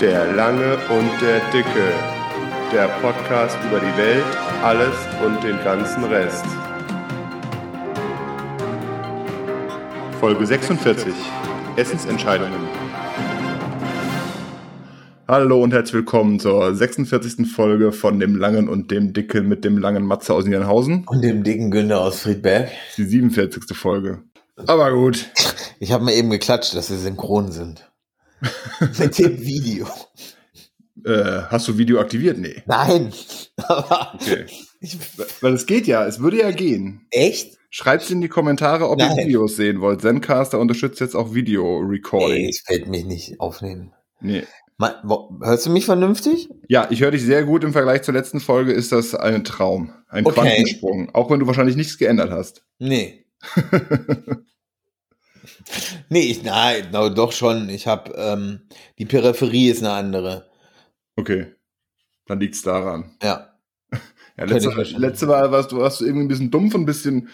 Der Lange und der Dicke. Der Podcast über die Welt, alles und den ganzen Rest. Folge 46. Essensentscheidungen. Hallo und herzlich willkommen zur 46. Folge von dem Langen und dem Dicken mit dem langen Matze aus Niedernhausen. Und dem dicken Günther aus Friedberg. Die 47. Folge. Aber gut. Ich habe mal eben geklatscht, dass wir synchron sind. Mit dem Video. Äh, hast du Video aktiviert? Nee. Nein. Okay. ich, Weil es geht ja, es würde ja gehen. echt? Schreibt in die Kommentare, ob ihr Nein. Videos sehen wollt. Zencaster unterstützt jetzt auch Nee, Video-Recording. ich werde mich nicht aufnehmen. Nee. Ma- wo- Hörst du mich vernünftig? Ja, ich höre dich sehr gut. Im Vergleich zur letzten Folge ist das ein Traum. Ein Okay. Quantensprung. Auch wenn du wahrscheinlich nichts geändert hast. Nee. nee, ich, nein, no, doch schon. Ich habe, ähm, die Peripherie ist eine andere. Okay. Dann liegt's daran. Ja. Ja, letzte, letzte Mal warst du, warst du irgendwie ein bisschen dumpf und ein bisschen,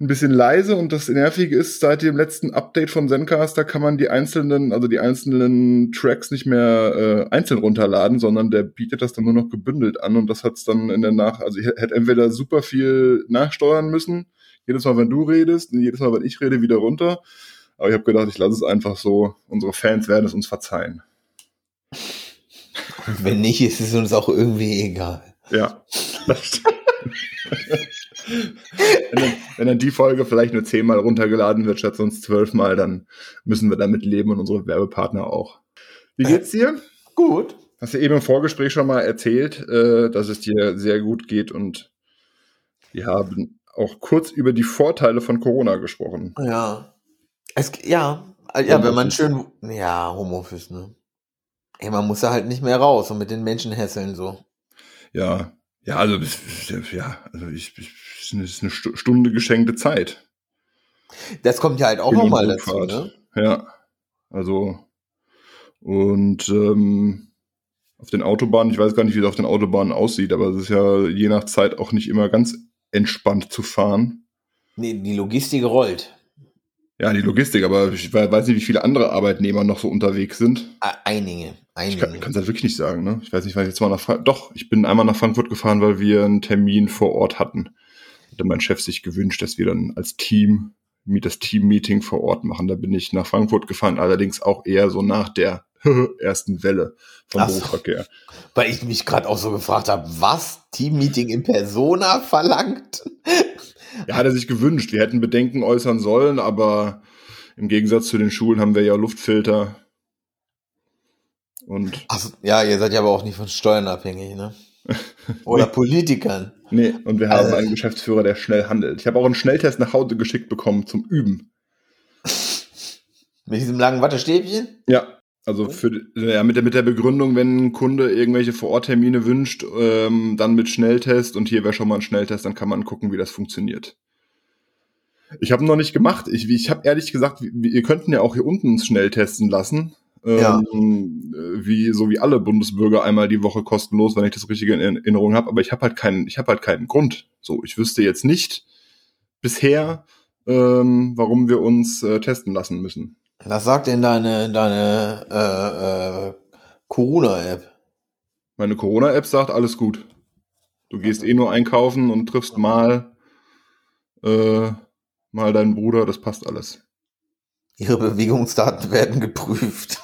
ein bisschen leise und das Nervige ist, seit dem letzten Update von Zencaster kann man die einzelnen, also die einzelnen Tracks nicht mehr äh, einzeln runterladen, sondern der bietet das dann nur noch gebündelt an und das hat's dann in der Nach, also ich hätte entweder super viel nachsteuern müssen, jedes Mal, wenn du redest und jedes Mal, wenn ich rede, wieder runter. Aber ich habe gedacht, ich lasse es einfach so. Unsere Fans werden es uns verzeihen. Und wenn nicht, ist es uns auch irgendwie egal. Ja, das stimmt. wenn, dann, wenn dann die Folge vielleicht nur zehnmal runtergeladen wird, statt sonst zwölfmal, dann müssen wir damit leben und unsere Werbepartner auch. Wie geht's dir? Gut. Hast du eben im Vorgespräch schon mal erzählt, äh, dass es dir sehr gut geht und wir haben auch kurz über die Vorteile von Corona gesprochen. Ja. Es, ja, ja, wenn man schön, ja, Homeoffice, ne? Ey, man muss da halt nicht mehr raus und mit den Menschen hässeln so. Ja, ja, also ja, also ich, ich es ist eine Stu- Stunde geschenkte Zeit. Das kommt ja halt auch nochmal dazu, ne? Ja, also und ähm, auf den Autobahnen, ich weiß gar nicht, wie es auf den Autobahnen aussieht, aber es ist ja je nach Zeit auch nicht immer ganz entspannt zu fahren. Nee, die Logistik rollt. Ja, die Logistik, aber ich we- weiß nicht, wie viele andere Arbeitnehmer noch so unterwegs sind. Ah, Einige, Ich einige. kann es halt wirklich nicht sagen, ne? Ich weiß nicht, weil ich jetzt mal nach Frankfurt. Doch, ich bin einmal nach Frankfurt gefahren, weil wir einen Termin vor Ort hatten. Hatte mein Chef sich gewünscht, dass wir dann als Team das Team-Meeting vor Ort machen. Da bin ich nach Frankfurt gefahren, allerdings auch eher so nach der ersten Welle vom Ach so. Berufsverkehr. Weil ich mich gerade auch so gefragt habe, was Teammeeting in Persona verlangt? Ja, hat er sich gewünscht. Wir hätten Bedenken äußern sollen, aber im Gegensatz zu den Schulen haben wir ja Luftfilter. Und Ach, ja, ihr seid ja aber auch nicht von Steuern abhängig, ne? Oder Politikern. nee, und wir haben Also- einen Geschäftsführer, der schnell handelt. Ich habe auch einen Schnelltest nach Hause geschickt bekommen zum Üben. Mit diesem langen Wattestäbchen? Ja, also für, ja, mit, der, mit der Begründung, wenn ein Kunde irgendwelche Vororttermine wünscht, ähm, dann mit Schnelltest und hier wäre schon mal ein Schnelltest, dann kann man gucken, wie das funktioniert. Ich habe noch nicht gemacht. Ich, ich habe ehrlich gesagt, wir, könnten ja auch hier unten uns schnell testen lassen. Ähm, äh, wie so wie alle Bundesbürger einmal die Woche kostenlos, wenn ich das richtige in Erinnerung habe. Aber ich habe halt keinen, ich habe halt keinen Grund. So, ich wüsste jetzt nicht bisher, ähm, warum wir uns äh, testen lassen müssen. Was sagt denn deine, deine äh, äh, Corona-App? Meine Corona-App sagt, alles gut. Du gehst eh nur einkaufen und triffst mal, äh, mal deinen Bruder, das passt alles. Ihre Bewegungsdaten werden geprüft.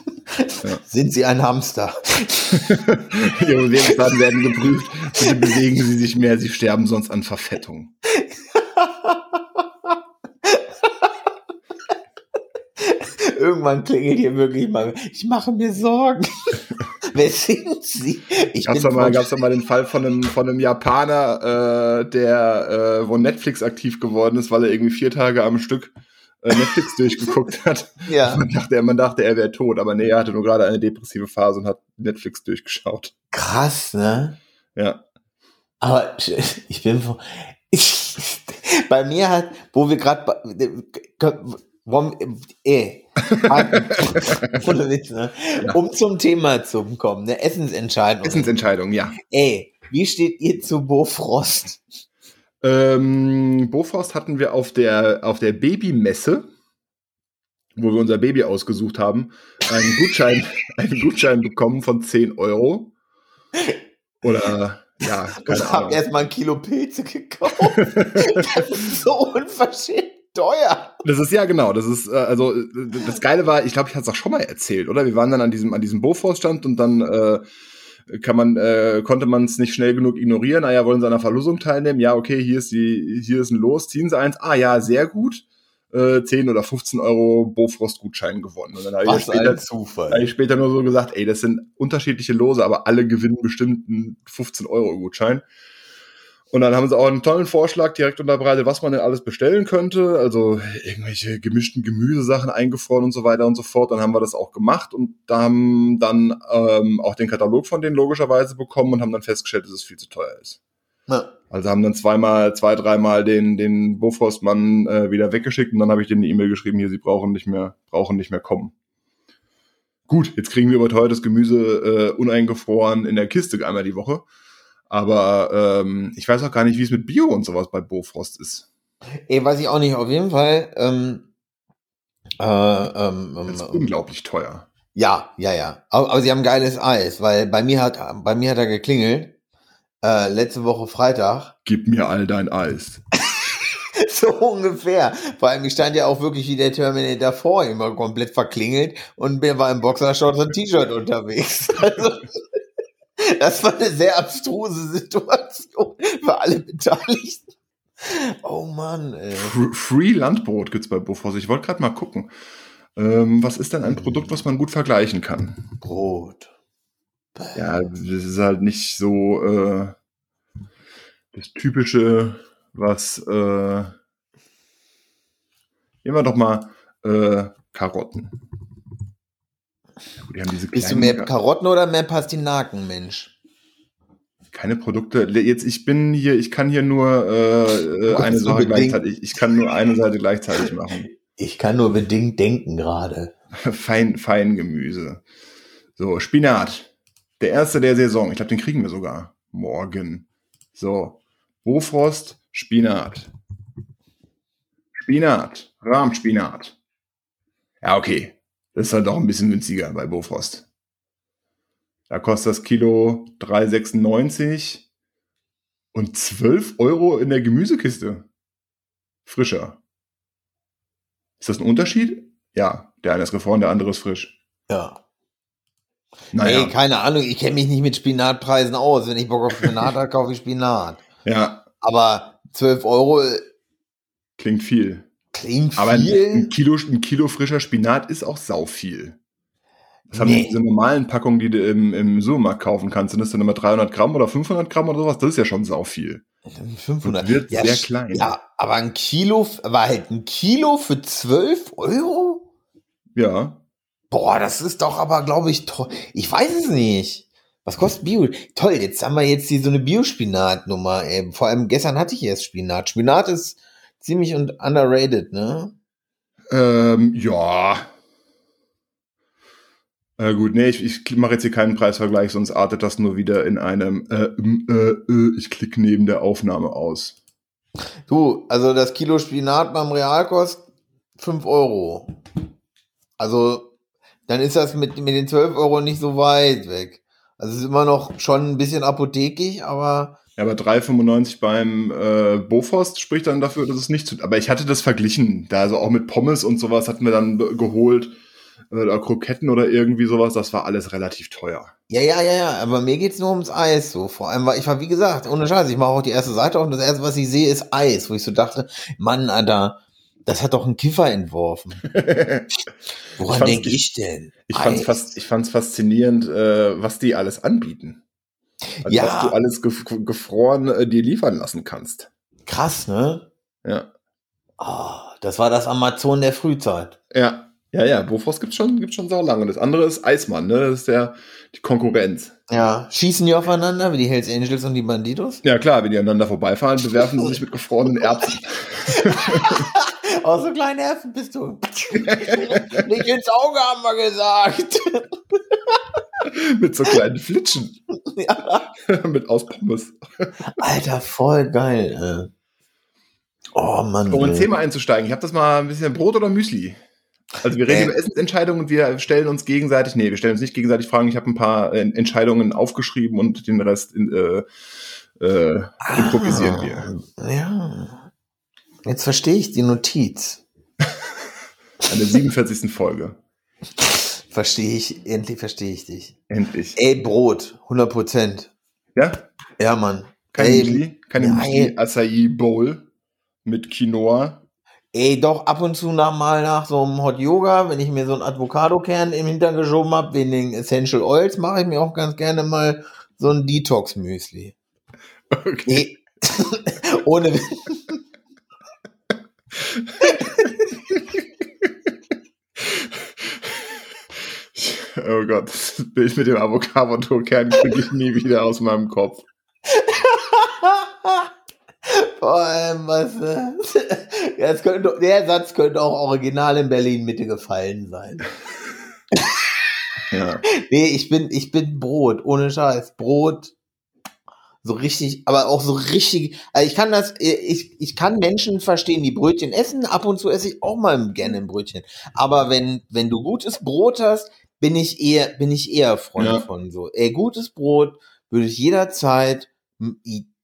Ja. Sind Sie ein Hamster? Ihre Bewegungsdaten werden geprüft. Bitte bewegen Sie sich mehr, Sie sterben sonst an Verfettung. Irgendwann klingelt hier wirklich mal. Ich mache mir Sorgen. Wer sind Sie? Ich Gab's doch mal, gab's doch mal den Fall von einem, von einem Japaner, äh, der, äh, wo Netflix aktiv geworden ist, weil er irgendwie vier Tage am Stück äh, Netflix durchgeguckt hat. ja, Man dachte, man dachte, er wäre tot, aber nee, er hatte nur gerade eine depressive Phase und hat Netflix durchgeschaut. krass, ne? Ja. Aber ich bin ich, bei mir hat, wo wir gerade, ohne Witz, ne? Ja. um zum Thema zu kommen, eine Essensentscheidung. Essensentscheidung, ja. Ey, wie steht ihr zu Bofrost? Ähm, Bofrost hatten wir auf der, auf der Babymesse wo wir unser Baby ausgesucht haben, einen Gutschein, einen Gutschein bekommen von 10 Euro. Oder ja, keine Ich habe erstmal ein Kilo Pilze gekauft. das ist so unverschämt teuer. Das ist ja genau, das ist äh, also das Geile war, ich glaube, ich hatte es auch schon mal erzählt, oder? Wir waren dann an diesem an diesem Bofors-Stand und dann äh, kann man äh, konnte man es nicht schnell genug ignorieren. Ah ja, wollen Sie an einer Verlosung teilnehmen? Ja, okay, hier ist die hier ist ein Los, ziehen Sie eins. Ah ja, sehr gut äh, 10 oder 15 Euro Bofrost-Gutschein gewonnen. Und dann habe ich, später, Zufall. Hab ich später nur so gesagt, ey, das sind unterschiedliche Lose, aber alle gewinnen bestimmt einen 15 Euro Gutschein. Und dann haben sie auch einen tollen Vorschlag direkt unterbreitet, was man denn alles bestellen könnte. Also irgendwelche gemischten Gemüsesachen eingefroren und so weiter und so fort. Dann haben wir das auch gemacht und da haben dann ähm, auch den Katalog von denen logischerweise bekommen und haben dann festgestellt, dass es viel zu teuer ist. Ja. Also haben dann zweimal, zwei, dreimal den, den Bofrostmann äh, wieder weggeschickt und dann habe ich denen eine E-Mail geschrieben, hier, sie brauchen nicht mehr, brauchen nicht mehr kommen. Gut, jetzt kriegen wir überteuertes Gemüse äh, uneingefroren in der Kiste einmal die Woche. Aber ähm, ich weiß auch gar nicht, wie es mit Bio und sowas bei Bofrost ist. Ey, weiß ich auch nicht. Auf jeden Fall. Ähm, äh, ähm, das ist ähm, unglaublich teuer. Ja, ja, ja. Aber, aber, sie haben geiles Eis, weil bei mir hat bei mir hat er geklingelt äh, letzte Woche Freitag. Gib mir all dein Eis. so ungefähr. Vor allem, ich stand ja auch wirklich wie der Terminator vor, immer komplett verklingelt und mir war im Boxershorts und T-Shirt unterwegs. Also, das war eine sehr abstruse Situation für alle Beteiligten. Oh Mann, ey. Free Landbrot gibt's bei Bofors. Ich wollte gerade mal gucken. Ähm, was ist denn ein Produkt, was man gut vergleichen kann? Brot. Ja, das ist halt nicht so äh, das typische, was äh, nehmen wir doch mal äh, Karotten. Ja, Bist du mehr Karotten oder mehr Pastinaken, Mensch? Keine Produkte. Jetzt, ich bin hier, ich kann hier nur äh, eine Sache gleichzeitig. Ich kann nur eine Seite gleichzeitig machen. Ich kann nur bedingt denken gerade. Fein, Feingemüse. So, Spinat. Der erste der Saison. Ich glaube, den kriegen wir sogar morgen. So. Bofrost, Spinat. Spinat. Rahmspinat. Ja, okay. Das ist halt doch ein bisschen günstiger bei Bofrost. Da kostet das Kilo 3,96 und 12 Euro in der Gemüsekiste. Frischer. Ist das ein Unterschied? Ja, der eine ist gefroren, der andere ist frisch. Ja. Naja. Nee, keine Ahnung, ich kenne mich nicht mit Spinatpreisen aus. Wenn ich Bock auf Spinat habe, kaufe ich Spinat. Ja. Aber 12 Euro. Klingt viel. Klingt Aber viel. Ein Kilo, ein Kilo frischer Spinat ist auch sau viel. Das haben nee. diese normalen Packungen, die du im, im Supermarkt kaufen kannst. Sind das dann immer 300 Gramm oder 500 Gramm oder sowas? Das ist ja schon sau viel. 500. Und wird ja, sehr klein. Ja, aber ein Kilo, war halt ein Kilo für 12 Euro? Ja. Boah, das ist doch aber, glaube ich, toll. Ich weiß es nicht. Was kostet Bio? Toll, jetzt haben wir jetzt hier so eine Biospinat-Nummer. Vor allem gestern hatte ich erst Spinat. Spinat ist ziemlich und underrated, ne? Ähm, ja. Äh, gut, nee, ich, ich mache jetzt hier keinen Preisvergleich, sonst artet das nur wieder in einem äh, äh, äh, ich klicke neben der Aufnahme aus. Du, also das Kilo Spinat beim Real kostet 5 Euro. Also dann ist das mit, mit den 12 Euro nicht so weit weg. Also es ist immer noch schon ein bisschen apothekig, aber. Ja, aber 3,95 beim äh, Boforst spricht dann dafür, dass es nicht zu. Aber ich hatte das verglichen. Da also auch mit Pommes und sowas hatten wir dann geholt. Äh, oder Kroketten oder irgendwie sowas. Das war alles relativ teuer. Ja, ja, ja, ja. Aber mir geht's nur ums Eis so. Vor allem, weil ich war, wie gesagt, ohne Scheiß, ich mache auch die erste Seite auf und das erste, was ich sehe, ist Eis. Wo ich so dachte, Mann, Alter, das hat doch ein Kiffer entworfen. Woran denke ich denn? Ich fand's, fast, ich fand's faszinierend, äh, was die alles anbieten. Also ja. Was du alles gef gefroren äh, dir liefern lassen kannst. Krass, ne? Ja. Oh, das war das Amazon der Frühzeit. Ja. Ja, ja, Bofors gibt's schon, gibt's schon sau lange. Das andere ist Eismann, ne? Das ist der, die Konkurrenz. Ja. Schießen die aufeinander, wie die Hells Angels und die Banditos? Ja, klar, wenn die aneinander vorbeifahren, bewerfen sie sich mit gefrorenen Erbsen. Oh, so kleine Erbsen bist du. Nicht ins Auge, haben wir gesagt. Mit so kleinen Flitschen. Ja. Mit aus Pommes. Alter, voll geil. Oh Mann. Um ins Thema einzusteigen, ich habe das mal ein bisschen Brot oder Müsli. Also wir reden Äh. über Essensentscheidungen und wir stellen uns gegenseitig, nee, wir stellen uns nicht gegenseitig Fragen. Ich habe ein paar äh, Entscheidungen aufgeschrieben und den Rest in, äh, äh, improvisieren wir. Ah, Ja. Jetzt verstehe ich die Notiz. An der 47. Folge. Verstehe ich, endlich verstehe ich dich. Endlich. Ey, Brot, 100 Prozent. Ja? Ja, Mann. Kein Ey, Müsli? Keine. Müsli Acai Bowl mit Quinoa. Ey, doch ab und zu nach mal nach so einem Hot Yoga, wenn ich mir so einen Avocado-Kern im Hintern geschoben habe, wegen den Essential Oils, mache ich mir auch ganz gerne mal so ein Detox-Müsli. Okay. Nee. Ohne. Oh Gott, das Bild mit dem Avocado-Kern kriege ich nie wieder aus meinem Kopf. Vor allem, was. Äh, das könnte, der Satz könnte auch original in Berlin Mitte gefallen sein. Ja. Nee, ich bin, ich bin Brot, ohne Scheiß. Brot. So richtig, aber auch so richtig. Also ich kann das, ich, ich kann Menschen verstehen, die Brötchen essen. Ab und zu esse ich auch mal gerne ein Brötchen. Aber wenn, wenn du gutes Brot hast, bin ich eher, bin ich eher Freund Ja. von so. Ey, gutes Brot würde ich jederzeit ein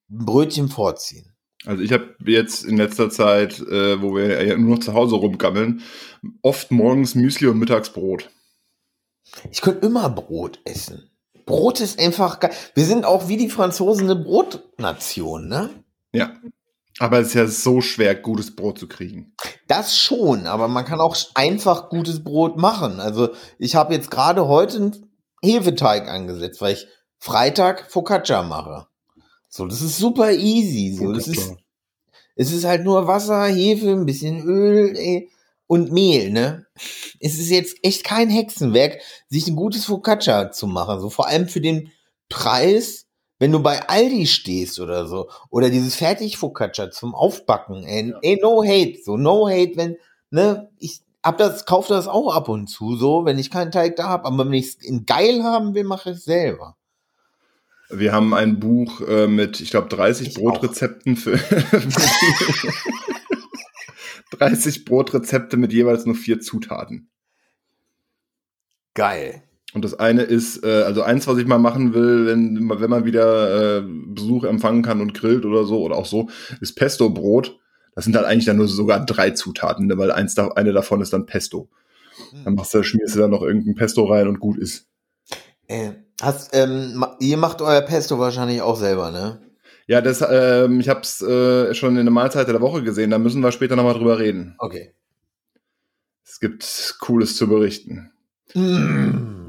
Brötchen vorziehen. Also ich habe jetzt in letzter Zeit, äh, wo wir ja nur noch zu Hause rumgammeln, oft morgens Müsli und mittags Brot. Ich könnte immer Brot essen. Brot ist einfach geil. Wir sind auch wie die Franzosen eine Brotnation, ne? Ja. Aber es ist ja so schwer, gutes Brot zu kriegen. Das schon, aber man kann auch einfach gutes Brot machen. Also ich habe jetzt gerade heute einen Hefeteig angesetzt, weil ich Freitag Focaccia mache. So, das ist super easy. So, das ist, es ist halt nur Wasser, Hefe, ein bisschen Öl ey, und Mehl, ne? Es ist jetzt echt kein Hexenwerk, sich ein gutes Focaccia zu machen. So vor allem für den Preis, wenn du bei Aldi stehst oder so. Oder dieses Fertig-Focaccia zum Aufbacken. Ey, ey, no hate. So, no hate, wenn, ne, ich hab das, kauf das auch ab und zu so, wenn ich keinen Teig da hab. Aber wenn ich es in geil haben will, mache ich es selber. Wir haben ein Buch äh, mit, ich glaube, 30 Ich Brotrezepten für 30 Brotrezepte mit jeweils nur vier Zutaten. Geil. Und das eine ist, äh, also eins, was ich mal machen will, wenn, wenn man wieder äh, Besuch empfangen kann und grillt oder so, oder auch so, ist Pesto-Brot. Das sind halt eigentlich dann nur sogar drei Zutaten, ne, weil eins da, eine davon ist dann Pesto. Dann machst du, schmierst du da noch irgendein Pesto rein und gut ist. Äh, hast, ähm, ihr macht euer Pesto wahrscheinlich auch selber, ne? Ja, das, ähm, ich habe es äh, schon in der Mahlzeit der Woche gesehen, da müssen wir später nochmal drüber reden. Okay. Es gibt Cooles zu berichten. Mm.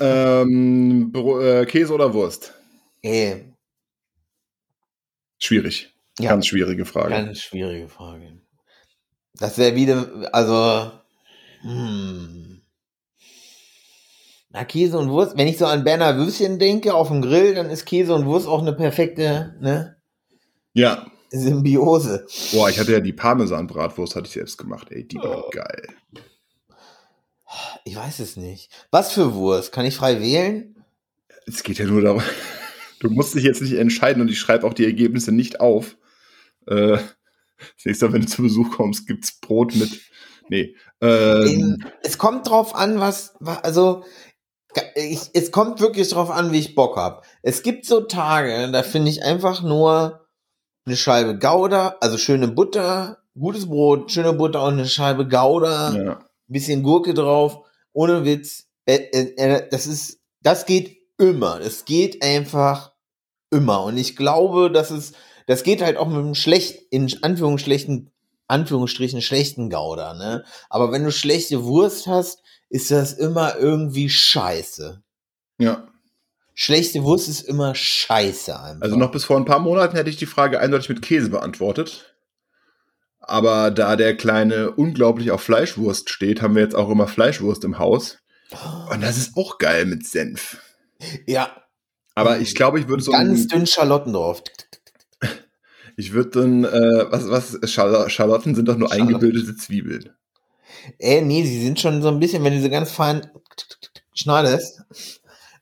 Ähm, äh, Käse oder Wurst? Ey, Schwierig. ja, Ganz schwierige Frage. Ganz schwierige Frage. Das wäre wieder, also, hm. Na, Käse und Wurst, wenn ich so an Berner Würstchen denke auf dem Grill, dann ist Käse und Wurst auch eine perfekte ne, Ja. Symbiose. Boah, ich hatte ja die Parmesan-Bratwurst, hatte ich selbst gemacht. Ey, die war Oh. geil. Ich weiß es nicht. Was für Wurst? Kann ich frei wählen? Es geht ja nur darum, du musst dich jetzt nicht entscheiden und ich schreibe auch die Ergebnisse nicht auf. Äh, das nächste Mal, wenn du zu Besuch kommst, gibt's Brot mit. Nee. Ähm, es kommt drauf an, was, wa- also, ich, es kommt wirklich drauf an, wie ich Bock hab. Es gibt so Tage, da finde ich einfach nur eine Scheibe Gouda, also schöne Butter, gutes Brot, schöne Butter und eine Scheibe Gouda, ja. bisschen Gurke drauf, ohne Witz. Äh, äh, äh, das ist, das geht immer. Es geht einfach immer. Und ich glaube, dass es, das geht halt auch mit einem schlecht, in Anführungsstrichen, Anführungsstrichen schlechten Gouda, ne? Aber wenn du schlechte Wurst hast, ist das immer irgendwie scheiße. ja. Schlechte Wurst ist immer scheiße einfach. Also noch bis vor ein paar Monaten hätte ich die Frage eindeutig mit Käse beantwortet. Aber da der Kleine unglaublich auf Fleischwurst steht, haben wir jetzt auch immer Fleischwurst im Haus. Und das ist auch geil mit Senf. ja, Aber ich glaube, ich würde so ganz dünn Schalotten drauf. ich würde dann, äh, was, was, Schal- Schalotten sind doch nur eingebildete Zwiebeln. Äh, nee, sie sind schon so ein bisschen, wenn du sie ganz fein schneidest,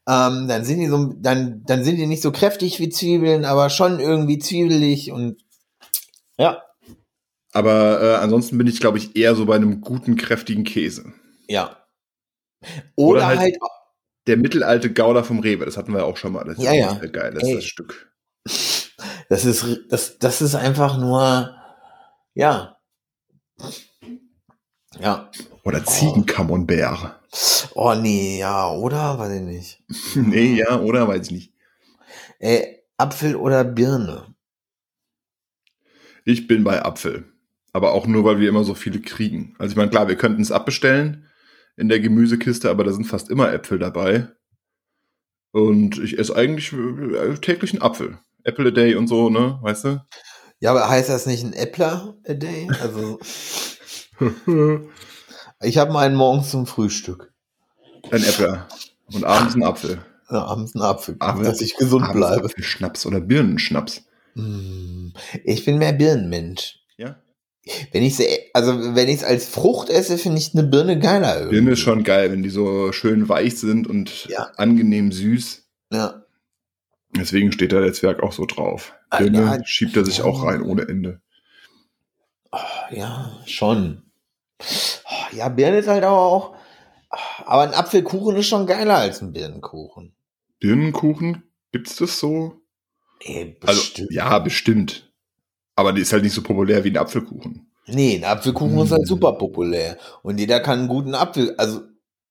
ähm, dann sind die so, dann, dann sind die nicht so kräftig wie Zwiebeln, aber schon irgendwie zwiebelig und ja. Aber äh, ansonsten bin ich, glaube ich, eher so bei einem guten, kräftigen Käse. Ja. Oder Oder, halt- halt, Der mittelalte Gouda vom Rewe, das hatten wir auch schon mal. Das Ja, ist ja. geil, das Ey. ist das Stück. das ist, das, das ist einfach nur, ja. Ja. Oder Ziegencamembert. Oh nee, ja, oder? Weiß ich nicht. nee, ja, oder? Weiß ich nicht. Äh, Apfel oder Birne? Ich bin bei Apfel. Aber auch nur, weil wir immer so viele kriegen. Also ich meine, klar, wir könnten es abbestellen in der Gemüsekiste, aber da sind fast immer Äpfel dabei. Und ich esse eigentlich äh, täglich einen Apfel. Apple a day und so, ne? Weißt du? Ja, aber heißt das nicht ein Äppler a day? Also, ich habe meinen morgens zum Frühstück. Ein Äppler. Und abends ein Apfel. Ja, abends einen Apfel, Aber dass ich gesund Abends bleibe. Apfelschnaps oder Birnenschnaps. Mm, Ich bin mehr Birnenmensch. Ja. Wenn ich also wenn ich es als Frucht esse, finde ich eine Birne geiler irgendwie. Birne ist schon geil, wenn die so schön weich sind und Ja. angenehm süß. Ja. Deswegen steht da der Zwerg auch so drauf. Ah, Birne ja. schiebt er sich auch rein ohne Ende. Ja, schon. Ja, Birne ist halt aber auch. Aber ein Apfelkuchen ist schon geiler als ein Birnenkuchen. Birnenkuchen, gibt's das so? Ey, Also, bestimmt. ja, bestimmt. Aber die ist halt nicht so populär wie ein Apfelkuchen. Nee, ein Apfelkuchen ist halt Mm. super populär. Und jeder kann einen guten Apfel. Also,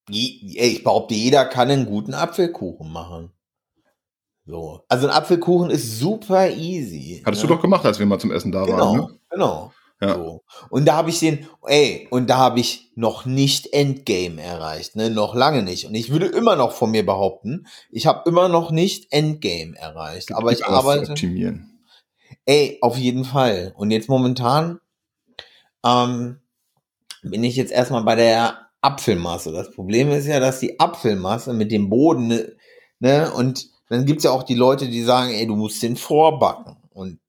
je, ey, ich behaupte, jeder kann einen guten Apfelkuchen machen. So. Also ein Apfelkuchen ist super easy. Hattest ne? du doch gemacht, als wir mal zum Essen da Genau, waren, ne? genau. Ja. So. Und da habe ich den, ey, und da habe ich noch nicht Endgame erreicht, ne? Noch lange nicht. Und ich würde immer noch von mir behaupten, ich habe immer noch nicht Endgame erreicht. Aber ich arbeite. optimieren. Ey, auf jeden Fall. Und jetzt momentan ähm, bin ich jetzt erstmal bei der Apfelmasse. Das Problem ist ja, dass die Apfelmasse mit dem Boden, ne, ne und dann gibt's ja auch die Leute, die sagen, ey, du musst den vorbacken. Und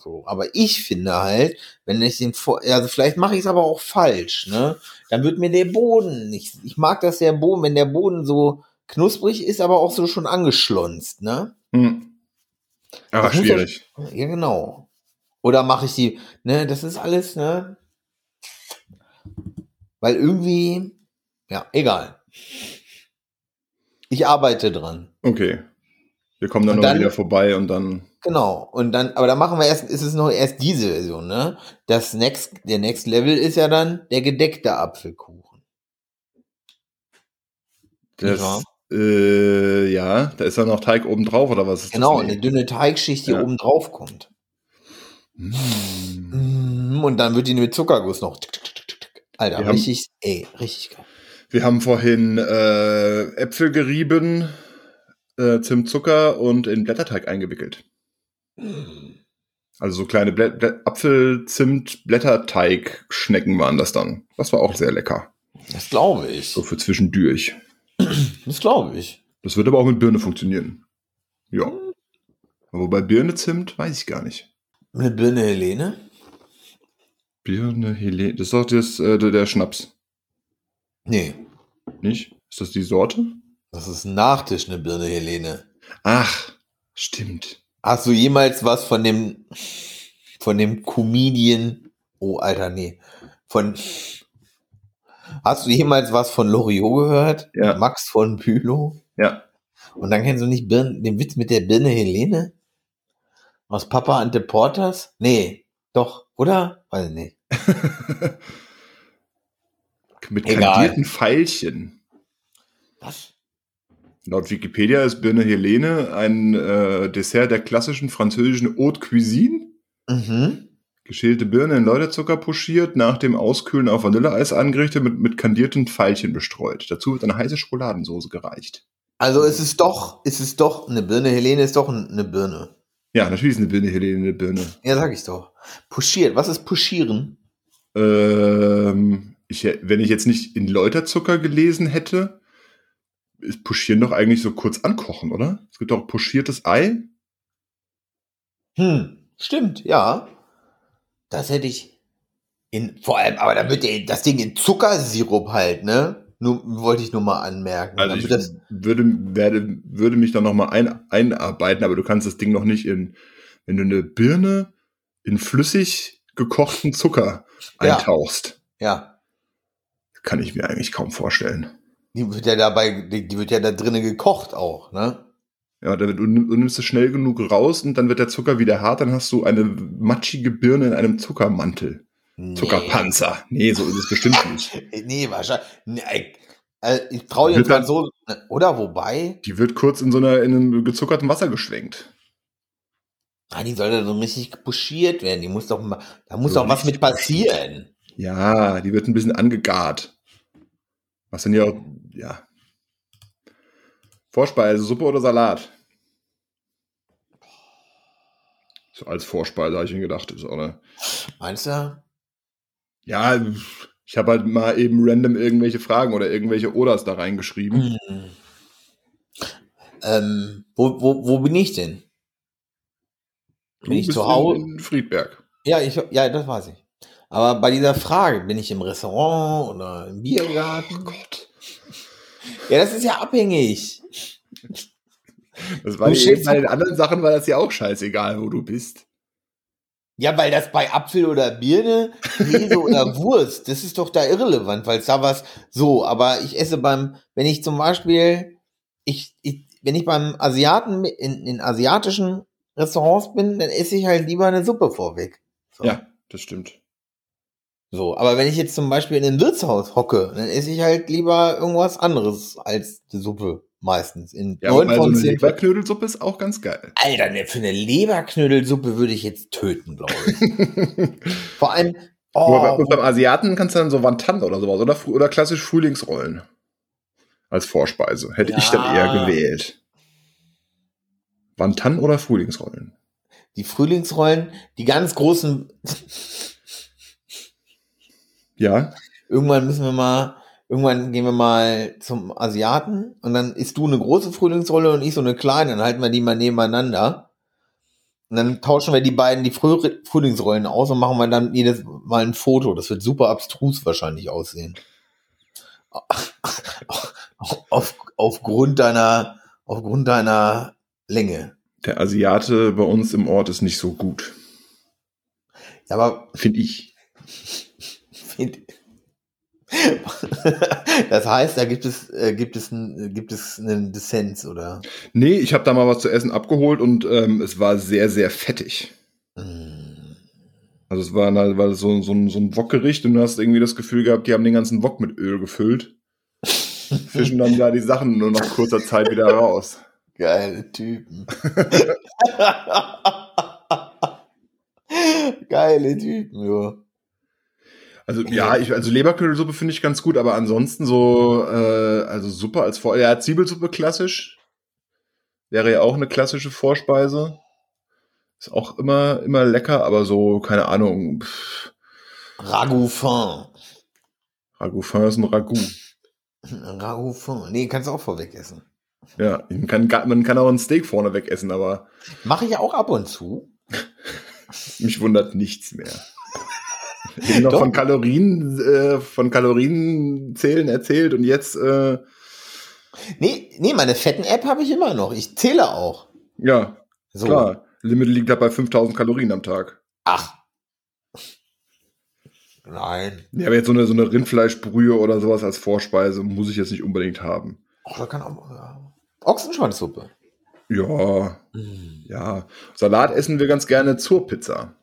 so. Aber ich finde halt, wenn ich den vor, also vielleicht mache ich es aber auch falsch, ne? Dann wird mir der Boden nicht, ich mag das der Boden, wenn der Boden so knusprig ist, aber auch so schon angeschlonzt, ne? Hm. Aber Das muss ja- schwierig. Ja, genau. Oder mache ich die, ne, das ist alles, ne? Weil irgendwie, ja, egal. Ich arbeite dran. Okay. Wir kommen dann Und noch dann- wieder vorbei und dann. Genau. Und dann, aber dann machen wir erst, ist es noch erst diese Version, ne? Das next, der Next Level ist ja dann der gedeckte Apfelkuchen. Das, äh, ja, da ist dann noch Teig oben drauf oder was ist Genau, das? eine dünne Teigschicht, die Ja. oben drauf kommt. Hm. Mm, Und dann wird die mit Zuckerguss noch. Alter, Wir haben- richtig, ey, richtig geil. Wir haben vorhin äh, Äpfel gerieben, äh, Zimt, Zucker und in Blätterteig eingewickelt. Also so kleine Blä Blä Apfel, Zimt, Blätterteig-Schnecken waren das dann. Das war auch sehr lecker. Das glaube ich. So für zwischendurch. Das glaube ich. Das wird aber auch mit Birne funktionieren. Ja. Aber bei Birne Zimt weiß ich gar nicht. Eine Birne Helene? Birne Helene, das ist doch das, äh, der der Schnaps, Nee, nicht? Ist das die Sorte? Das ist ein Nachtisch, eine Birne Helene. Ach, stimmt. Hast du jemals was von dem, von dem Comedian, oh Alter, nee, von, hast du jemals was von Loriot gehört? Ja. Max von Bülow? Ja. Und dann kennst du nicht Birne, den Witz mit der Birne Helene? Aus Papa Ante Porters? Nee, doch, oder? Weiß ich nicht. Mit Egal. kandierten Pfeilchen. Was? Laut Wikipedia ist Birne Helene ein äh, Dessert der klassischen französischen Haute Cuisine. Mhm. Geschälte Birne in Läuterzucker pochiert, nach dem Auskühlen auf Vanilleeis angerichtet, mit, mit kandierten Pfeilchen bestreut. Dazu wird eine heiße Schokoladensauce gereicht. Also es ist doch, es ist doch, eine Birne Helene ist doch eine Birne. Ja, natürlich ist eine Birne Helene eine Birne. Ja, sag ich doch. Puschiert. Was ist Puschieren? Ähm, ich, wenn ich jetzt nicht in Läuterzucker gelesen hätte, ist Pochieren doch eigentlich so kurz ankochen, oder? Es gibt auch pochiertes Ei. Hm, stimmt, ja. Das hätte ich in, vor allem, aber dann wird der, das Ding in Zuckersirup halt, ne? Nur, wollte ich nur mal anmerken. Also ich das, würde, werde, würde mich dann nochmal ein, einarbeiten, aber du kannst das Ding noch nicht in, wenn du eine Birne in flüssig gekochten Zucker Ja. eintauchst. Ja. Kann ich mir eigentlich kaum vorstellen. Die wird ja dabei, die, wird ja da drinnen gekocht auch, ne? Ja, du, nimm- du nimmst es schnell genug raus und dann wird der Zucker wieder hart, dann hast du eine matschige Birne in einem Zuckermantel. Nee. Zuckerpanzer. Nee, so ist es bestimmt nicht. Nee, wahrscheinlich. Nee, also ich traue jetzt mal dann- so, oder wobei, Die wird kurz in so einer, in einem gezuckerten Wasser geschwenkt. ah, die soll da so richtig buschiert werden. Die muss doch mal, da muss So doch was mit passieren. Ja, die wird ein bisschen angegart. Was denn ja auch, ja. Vorspeise, Suppe oder Salat? So als Vorspeise habe ich mir gedacht, ist auch eine. Meinst du? Ja, ich habe halt mal eben random irgendwelche Fragen oder irgendwelche Oders da reingeschrieben. Hm. Ähm, wo, wo, wo bin ich denn? Bin Du ich zu Hause? In, Friedberg. Ja, ich, ja, das weiß ich. Aber bei dieser Frage, bin ich im Restaurant oder im Biergarten? Gott. Ja, das ist ja abhängig. Das war stehst bei den anderen Sachen war das ja auch scheißegal, wo du bist. Ja, weil das bei Apfel oder Birne, Käse oder Wurst, das ist doch da irrelevant, weil es da was so, aber ich esse beim, wenn ich zum Beispiel, ich, ich wenn ich beim Asiaten, in, in asiatischen Restaurants bin, dann esse ich halt lieber eine Suppe vorweg. So. Ja, das stimmt. So, aber wenn ich jetzt zum Beispiel in einem Wirtshaus hocke, dann esse ich halt lieber irgendwas anderes als die Suppe meistens. In Ja, neun weil so von eine zehn. Leberknödelsuppe ist auch ganz geil. Alter, ne, für eine Leberknödelsuppe würde ich jetzt töten, glaube ich. Vor allem, oh, bei, und beim Asiaten kannst du dann so Wantan oder sowas oder, oder klassisch Frühlingsrollen als Vorspeise. Hätte ich dann Ja. eher gewählt. Wantan oder Frühlingsrollen? die Frühlingsrollen, die ganz großen, Ja, irgendwann müssen wir mal, irgendwann gehen wir mal zum Asiaten und dann isst du eine große Frühlingsrolle und ich so eine kleine, dann halten wir die mal nebeneinander. Und dann tauschen wir die beiden die Früh Frühlingsrollen aus und machen wir dann jedes Mal ein Foto. Das wird super abstrus wahrscheinlich aussehen. Auf, aufgrund deiner, aufgrund deiner Länge. der Asiate bei uns im Ort ist nicht so gut, Ja, aber finde ich. Das heißt, da gibt es, äh, gibt es, ein, gibt es einen Dissens, oder? Nee, ich habe da mal was zu essen abgeholt und ähm, es war sehr, sehr fettig. Mm. Also es war, war so, so, ein, so ein Wokgericht und du hast irgendwie das Gefühl gehabt, die haben den ganzen Wok mit Öl gefüllt. Fischen dann da die Sachen nur nach kurzer Zeit wieder raus. Geile Typen. Geile Typen, jo. Also ja, ich, also Leberknödelsuppe finde ich ganz gut, aber ansonsten so, äh, also Suppe als Vor... Ja, Zwiebelsuppe klassisch. Wäre ja auch eine klassische Vorspeise. Ist auch immer, immer lecker, aber so, keine Ahnung, pff, Ragout fin. Ragout fin ist ein Ragout. Ragout fin. Nee, kannst du auch vorweg essen. Ja, man kann, man kann auch ein Steak vorne weg essen, aber Mache ich auch ab und zu. mich wundert nichts mehr. Eben noch Doch. von Kalorien, äh, von Kalorienzählen erzählt und jetzt, äh, Nee, nee, meine Fetten-App habe ich immer noch. Ich zähle auch. ja, So. klar. Limit liegt da bei 5000 Kalorien am Tag. Ach. Nein. Ja, aber jetzt so eine, so eine Rindfleischbrühe oder sowas als Vorspeise muss ich jetzt nicht unbedingt haben. Ach, da kann auch. Ja. Ochsenschwanzsuppe. Ja, Mm. ja. Salat essen wir ganz gerne zur Pizza.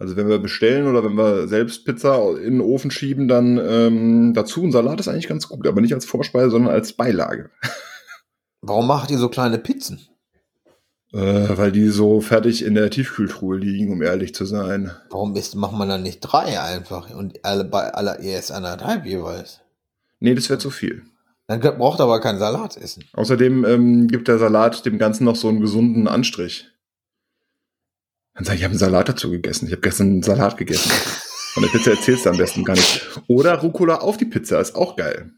Also wenn wir bestellen oder wenn wir selbst Pizza in den Ofen schieben, dann ähm, dazu ein Salat ist eigentlich ganz gut, aber nicht als Vorspeise, sondern als Beilage. Warum macht ihr so kleine Pizzen? Äh, weil die so fertig in der Tiefkühltruhe liegen, um ehrlich zu sein. Warum ist, macht man dann nicht drei einfach und alle bei aller erst anderthalb jeweils? Nee, das wäre zu viel. Dann braucht aber kein Salat essen. Außerdem ähm, gibt der Salat dem Ganzen noch so einen gesunden Anstrich. Dann sag ich, ich habe einen Salat dazu gegessen. Ich habe gestern einen Salat gegessen. Von der Pizza erzählst du am besten gar nicht. Oder Rucola auf die Pizza ist auch geil.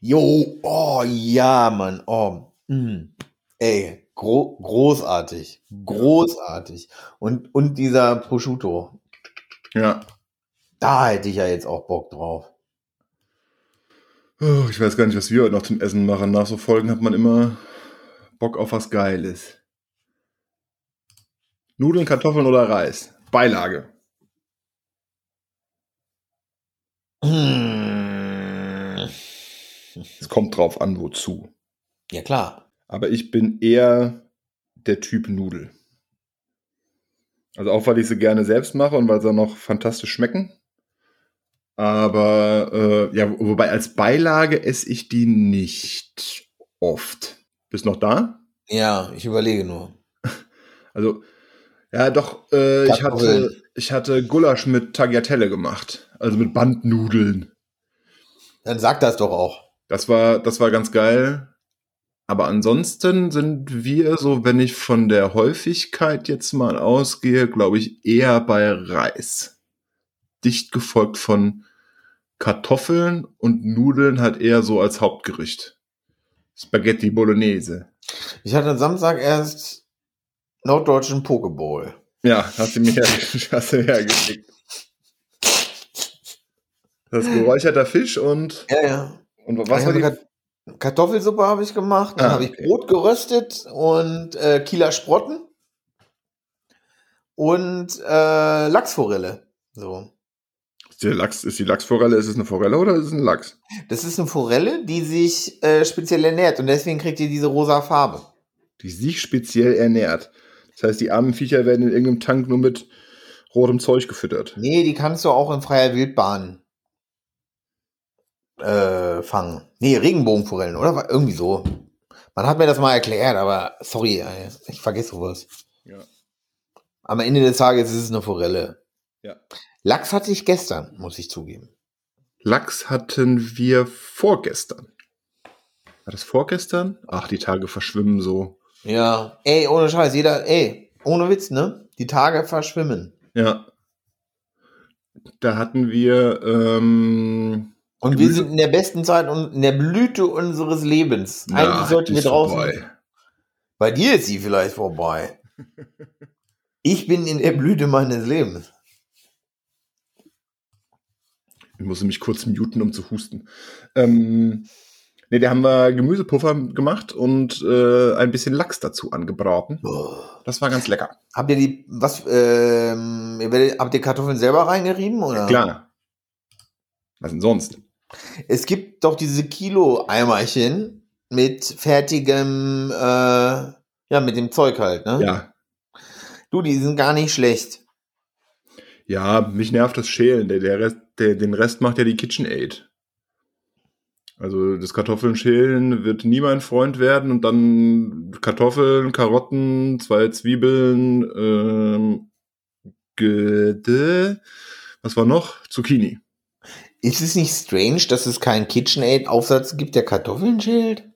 Jo, oh ja, Mann, oh, mm. ey, gro großartig, großartig. Und, und dieser Prosciutto, Ja. da hätte ich ja jetzt auch Bock drauf. Oh, ich weiß gar nicht, was wir heute noch zum Essen machen. Nach so Folgen hat man immer Bock auf was Geiles. Nudeln, Kartoffeln oder Reis? Beilage. Hm. Es kommt drauf an, wozu. Ja, klar. Aber ich bin eher der Typ Nudel. Also auch, weil ich sie gerne selbst mache und weil sie noch fantastisch schmecken. Aber äh, ja, wobei als Beilage esse ich die nicht oft. Bist noch da? Ja, ich überlege nur. Also ja, doch, äh, ich, hatte, ich hatte Gulasch mit Tagliatelle gemacht. Also mit Bandnudeln. Dann sag das doch auch. Das war, das war ganz geil. Aber ansonsten sind wir so, wenn ich von der Häufigkeit jetzt mal ausgehe, glaube ich, eher bei Reis. Dicht gefolgt von Kartoffeln und Nudeln halt eher so als Hauptgericht. Spaghetti Bolognese. Ich hatte am Samstag erst norddeutschen Pokeball. Ja, hast du mir, hergeschickt. Das ist geräucherter Fisch und, Ja, ja. und was war die? Kat- Kartoffelsuppe habe ich gemacht, dann Ah, habe ich okay. Brot geröstet und äh, Kieler Sprotten und äh, Lachsforelle. So. Ist die, Lachs, ist die Lachsforelle, ist es eine Forelle oder ist es ein Lachs? Das ist eine Forelle, die sich äh, speziell ernährt und deswegen kriegt ihr diese rosa Farbe. Die sich speziell ernährt. Das heißt, die armen Viecher werden in irgendeinem Tank nur mit rotem Zeug gefüttert. Nee, die kannst du auch in freier Wildbahn äh, fangen. Nee, Regenbogenforellen, oder? Irgendwie so. Man hat mir das mal erklärt, aber sorry, ey, ich vergesse sowas. Ja. Am Ende des Tages ist es eine Forelle. Ja. Lachs hatte ich gestern, muss ich zugeben. Lachs hatten wir vorgestern. War das vorgestern? Ach, die Tage verschwimmen so. Ja. Ey, ohne Scheiß, jeder, ey, ohne Witz, ne? Die Tage verschwimmen. Ja. Da hatten wir, ähm, Und wir sind in der besten Zeit und in der Blüte unseres Lebens. Eigentlich sollten die wir draußen. vorbei. Bei dir ist sie vielleicht vorbei. Ich bin in der Blüte meines Lebens. Ich musste mich kurz muten, um zu husten. Ähm, ne, da haben wir Gemüsepuffer gemacht und äh, ein bisschen Lachs dazu angebraten. Das war ganz lecker. Habt ihr die, was, ähm, habt ihr Kartoffeln selber reingerieben, oder? Klar. Was denn sonst? Es gibt doch diese Kilo-Eimerchen mit fertigem, äh, ja, mit dem Zeug halt, ne? Ja. Du, die sind gar nicht schlecht. Ja, mich nervt das Schälen. Der, der Rest, der, den Rest macht ja die KitchenAid. Also das Kartoffeln schälen wird nie mein Freund werden und dann Kartoffeln, Karotten, zwei Zwiebeln, ähm, Gede, was war noch? Zucchini. Ist es nicht strange, dass es keinen KitchenAid-Aufsatz gibt, der Kartoffeln schält?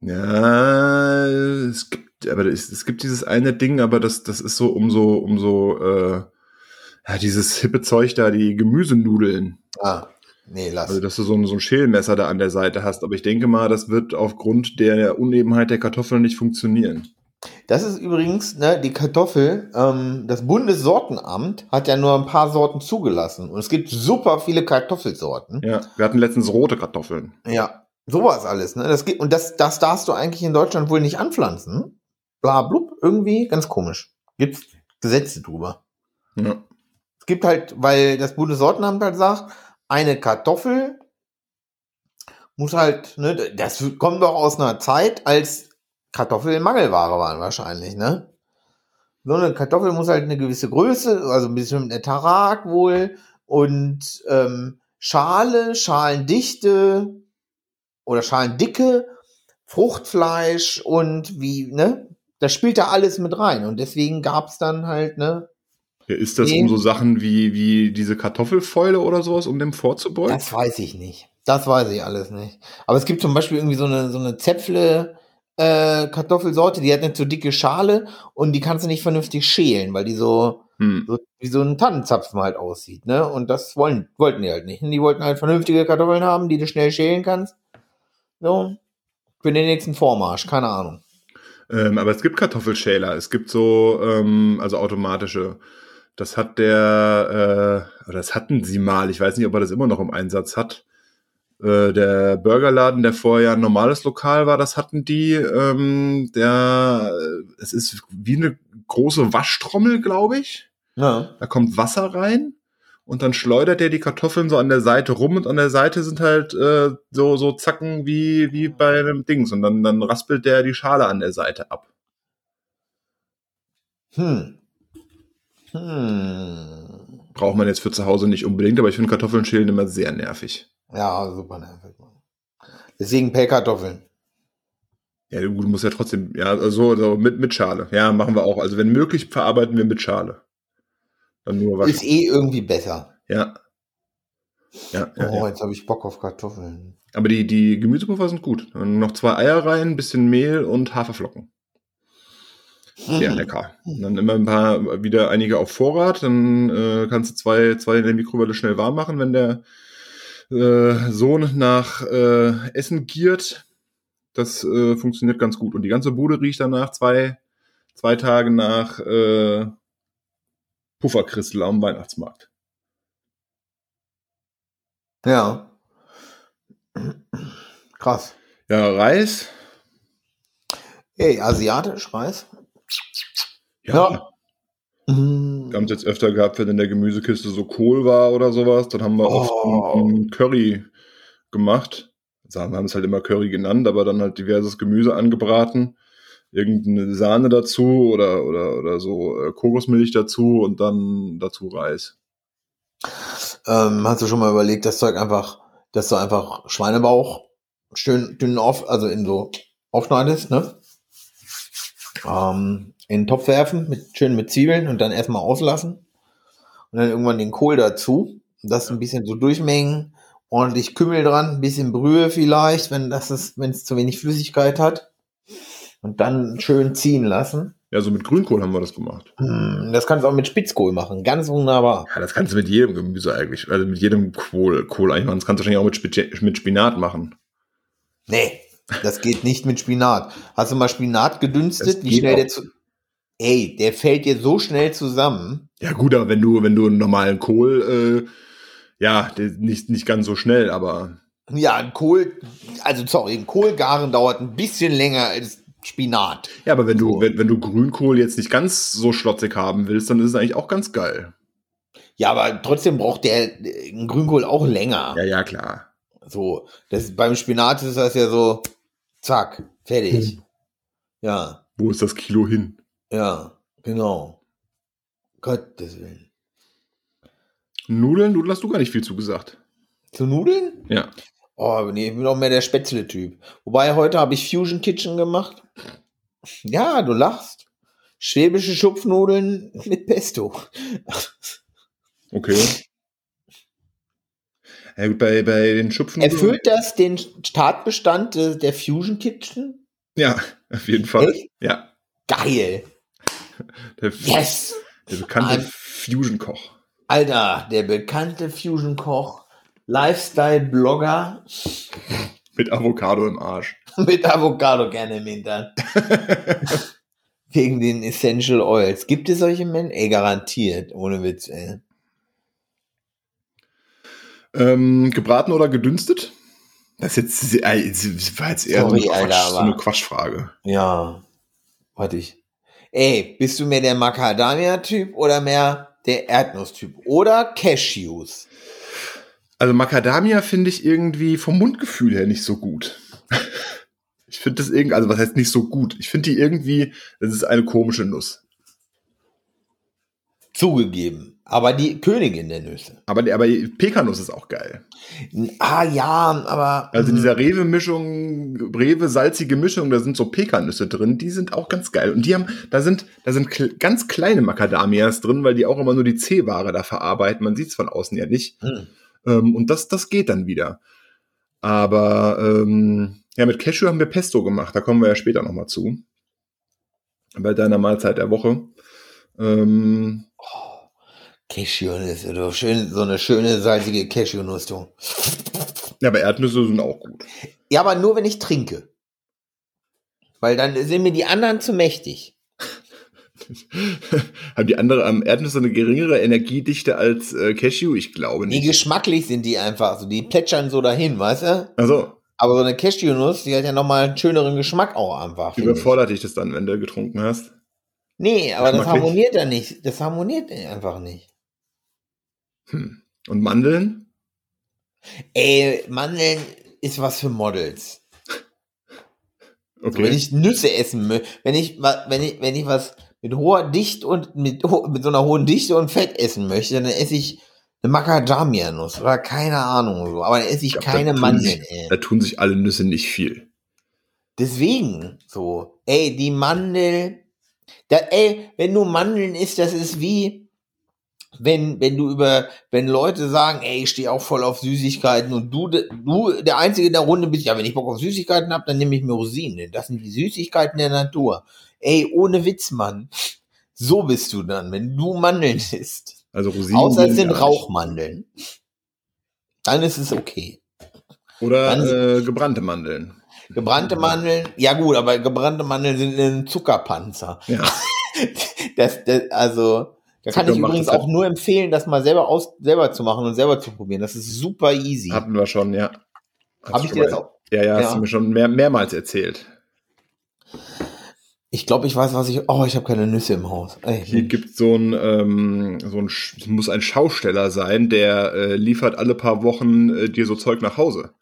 Ja, es gibt, aber es, gibt dieses eine Ding, aber das, das ist so um so, um so, äh, ja, dieses hippe Zeug da, die Gemüsenudeln. Ah, nee, lass. Also, dass du so ein, so ein Schälmesser da an der Seite hast. Aber ich denke mal, das wird aufgrund der Unebenheit der Kartoffeln nicht funktionieren. Das ist übrigens, ne, die Kartoffel, ähm, das Bundessortenamt hat ja nur ein paar Sorten zugelassen. Und es gibt super viele Kartoffelsorten. Ja, wir hatten letztens rote Kartoffeln. Ja, sowas alles, ne? Das geht, und das, das darfst du eigentlich in Deutschland wohl nicht anpflanzen. Bla blub, irgendwie ganz komisch. Gibt's Gesetze drüber. Ja. Es gibt halt, weil das Bundessortenamt halt sagt, eine Kartoffel muss halt, ne, das kommt doch aus einer Zeit, als Kartoffeln Mangelware waren wahrscheinlich, ne? So eine Kartoffel muss halt eine gewisse Größe, also ein bisschen Ertrag wohl und ähm, Schale, Schalendichte oder Schalendicke, Fruchtfleisch und wie, ne? Das spielt da alles mit rein und deswegen gab's dann halt, ne? Ist das Nee. um so Sachen wie, wie diese Kartoffelfäule oder sowas, um dem vorzubeugen? Das weiß ich nicht. Das weiß ich alles nicht. Aber es gibt zum Beispiel irgendwie so eine, so eine Zäpfle, äh, Kartoffelsorte, die hat eine zu dicke Schale und die kannst du nicht vernünftig schälen, weil die so, Hm. so wie so ein Tannenzapfen halt aussieht, ne? Und das wollen, wollten die halt nicht. Die wollten halt vernünftige Kartoffeln haben, die du schnell schälen kannst. So. Für den nächsten Vormarsch, keine Ahnung. Ähm, aber es gibt Kartoffelschäler. Es gibt so, ähm, also automatische. Das hat der, äh, oder das hatten sie mal. Ich weiß nicht, ob er das immer noch im Einsatz hat. Äh, der Burgerladen, der vorher ein normales Lokal war, das hatten die. Ähm, der, äh, es ist wie eine große Waschtrommel, glaube ich. Ja. Da kommt Wasser rein und dann schleudert er die Kartoffeln so an der Seite rum und an der Seite sind halt äh, so, so Zacken wie, wie bei einem Dings und dann, dann raspelt der die Schale an der Seite ab. Hm. Hm. Braucht man jetzt für zu Hause nicht unbedingt, aber ich finde Kartoffeln schälen immer sehr nervig. Ja, super nervig. Deswegen Pellkartoffeln. Ja, du musst ja trotzdem, ja, also, also mit, mit Schale. Ja, machen wir auch. Also wenn möglich, verarbeiten wir mit Schale. Dann nur waschen. Ist eh irgendwie besser. Ja. Ja, ja, oh, ja. jetzt habe ich Bock auf Kartoffeln. Aber die, die Gemüsepuffer sind gut. Dann noch zwei Eier rein, bisschen Mehl und Haferflocken. Sehr lecker. Und dann immer ein paar, wieder einige auf Vorrat. Dann äh, kannst du zwei, zwei in der Mikrowelle schnell warm machen, wenn der äh, Sohn nach äh, Essen giert. Das äh, funktioniert ganz gut. Und die ganze Bude riecht danach zwei, zwei Tage nach äh, Pufferkristel am Weihnachtsmarkt. Ja. Krass. Ja, Reis. Ey, asiatisch Reis? Ja. Mhm. Wir haben es jetzt öfter gehabt, wenn in der Gemüsekiste so Kohl war oder sowas. Dann haben wir Oh. oft ein, ein Curry gemacht. Also wir haben es halt immer Curry genannt, aber dann halt diverses Gemüse angebraten. Irgendeine Sahne dazu oder, oder, oder so äh, Kokosmilch dazu und dann dazu Reis. Ähm, hast du schon mal überlegt, das Zeug einfach, dass du einfach Schweinebauch schön dünn auf, also in so aufschneidest, ne? Ähm, in den Topf werfen, mit, schön mit Zwiebeln und dann erstmal auslassen. Und dann irgendwann den Kohl dazu. Das ein bisschen so durchmengen, ordentlich Kümmel dran, ein bisschen Brühe vielleicht, wenn das ist, wenn es zu wenig Flüssigkeit hat. Und dann schön ziehen lassen. Ja, so mit Grünkohl haben wir das gemacht. Hm, Das kannst du auch mit Spitzkohl machen. Ganz wunderbar. Ja, das kannst du mit jedem Gemüse eigentlich, also mit jedem Kohl, Kohl eigentlich machen. Das kannst du wahrscheinlich auch mit, Spinat machen. Nee, das geht nicht mit Spinat. Hast du mal Spinat gedünstet? Wie schnell auch. der zu. Ey, der fällt dir so schnell zusammen. Ja gut, aber wenn du, wenn du einen normalen Kohl, äh, ja, nicht, nicht ganz so schnell, aber Ja, ein Kohl, also sorry, ein Kohlgaren dauert ein bisschen länger als Spinat. Ja, aber wenn du, So. wenn, wenn du Grünkohl jetzt nicht ganz so schlotzig haben willst, dann ist es eigentlich auch ganz geil. Ja, aber trotzdem braucht der äh, Grünkohl auch länger. Ja, ja, klar. So, das beim Spinat ist das ja so, zack, fertig. Hm. Ja, Wo ist das Kilo hin? ja, genau. Gottes Willen. Nudeln, Nudeln hast du gar nicht viel zugesagt. Zu Nudeln? Ja. Oh, nee, ich bin auch mehr der Spätzle-Typ. Wobei, heute habe ich Fusion Kitchen gemacht. Ja, du lachst. Schwäbische Schupfnudeln mit Pesto. Okay. Ja, gut, bei, bei den Schupfnudeln. Erfüllt das den Tatbestand der Fusion Kitchen? Ja, auf jeden Fall. Echt? Ja. Geil. Der, Yes. der bekannte. Fusion-Koch. Alter, der bekannte Fusion-Koch, Lifestyle-Blogger Mit Avocado im Arsch. mit Avocado gerne im Hintern. Wegen den Essential Oils. Gibt es solche Menschen? Ey, garantiert. Ohne Witz, ey. Ähm, gebraten oder gedünstet? Das ist jetzt, äh, das war jetzt eher Sorry, so, eine Alter, Quatsch, so aber- eine Quatschfrage. Ja, warte ich. Ey, bist du mehr der Macadamia-Typ oder mehr der Erdnuss-Typ? Oder Cashews? Also Macadamia finde ich irgendwie vom Mundgefühl her nicht so gut. Ich finde das irgendwie, also was heißt nicht so gut? Ich finde die irgendwie, das ist eine komische Nuss. Zugegeben. Aber die Königin der Nüsse. Aber, aber Pekanuss ist auch geil. Ah ja, aber. Also in mm, dieser Rewe-Mischung, Rewe-salzige Mischung, da sind so Pekannüsse drin, die sind auch ganz geil. Und die haben, da sind, da sind ganz kleine Macadamias drin, weil die auch immer nur die C-Ware da verarbeiten. Man sieht es von außen ja nicht. hm. Ähm, und das, das geht dann wieder. Aber ähm, ja, mit Cashew haben wir Pesto gemacht, da kommen wir ja später nochmal zu. Bei deiner Mahlzeit der Woche. Ähm, Cashewnüsse, du. Schön, so eine schöne, salzige Cashewnuss, du. ja, aber Erdnüsse sind auch gut. Ja, aber nur wenn ich trinke. Weil dann sind mir die anderen zu mächtig. haben die andere am Erdnüsse eine geringere Energiedichte als äh, Cashew? Ich glaube Die nicht. geschmacklich sind die einfach so. Die plätschern so dahin, weißt du? Also, Aber so eine Cashewnuss, die hat ja nochmal einen schöneren Geschmack auch einfach. überfordert dich das dann, wenn du getrunken hast? Nee, aber das harmoniert dann nicht. Das harmoniert einfach nicht. Hm. Und Mandeln? Ey, Mandeln ist was für Models. Okay. So, wenn ich Nüsse essen möchte, wenn ich, wenn ich, wenn ich was mit hoher Dichte und mit, mit so einer hohen Dichte und Fett essen möchte, dann esse ich eine Macadamia-Nuss oder keine Ahnung so. Aber dann esse ich Ja, da keine Mandeln, sich-. Da tun sich alle Nüsse nicht viel. Deswegen so. Ey, die Mandel. Da, ey, wenn du Mandeln isst, das ist wie, wenn, wenn du über, wenn Leute sagen, ey, ich stehe auch voll auf Süßigkeiten und du, du, der Einzige in der Runde bist, ja, wenn ich Bock auf Süßigkeiten hab, dann nehme ich mir Rosinen. Das sind die Süßigkeiten der Natur. Ey, ohne Witz, Mann. So bist du dann, wenn du Mandeln isst. Also Rosinen. Außer es sind. Rauchmandeln. Dann ist es okay. Oder Dann- äh, gebrannte Mandeln. Gebrannte Mandeln, ja gut, aber gebrannte Mandeln sind ein Zuckerpanzer. Ja. Das, das, also, da kann ich übrigens auch nur empfehlen, das mal selber aus, selber zu machen und selber zu probieren. Das ist super easy. Hatten wir schon, ja. Hast Habe ich dir das auch? Ja, ja, hast Ja. du mir schon mehr, mehrmals erzählt. Ich glaube, ich weiß, was ich. Oh, ich habe keine Nüsse im Haus. Ey, Hier gibt so ein, ähm, so ein, es muss ein Schausteller sein, der äh, liefert alle paar Wochen äh, dir so Zeug nach Hause.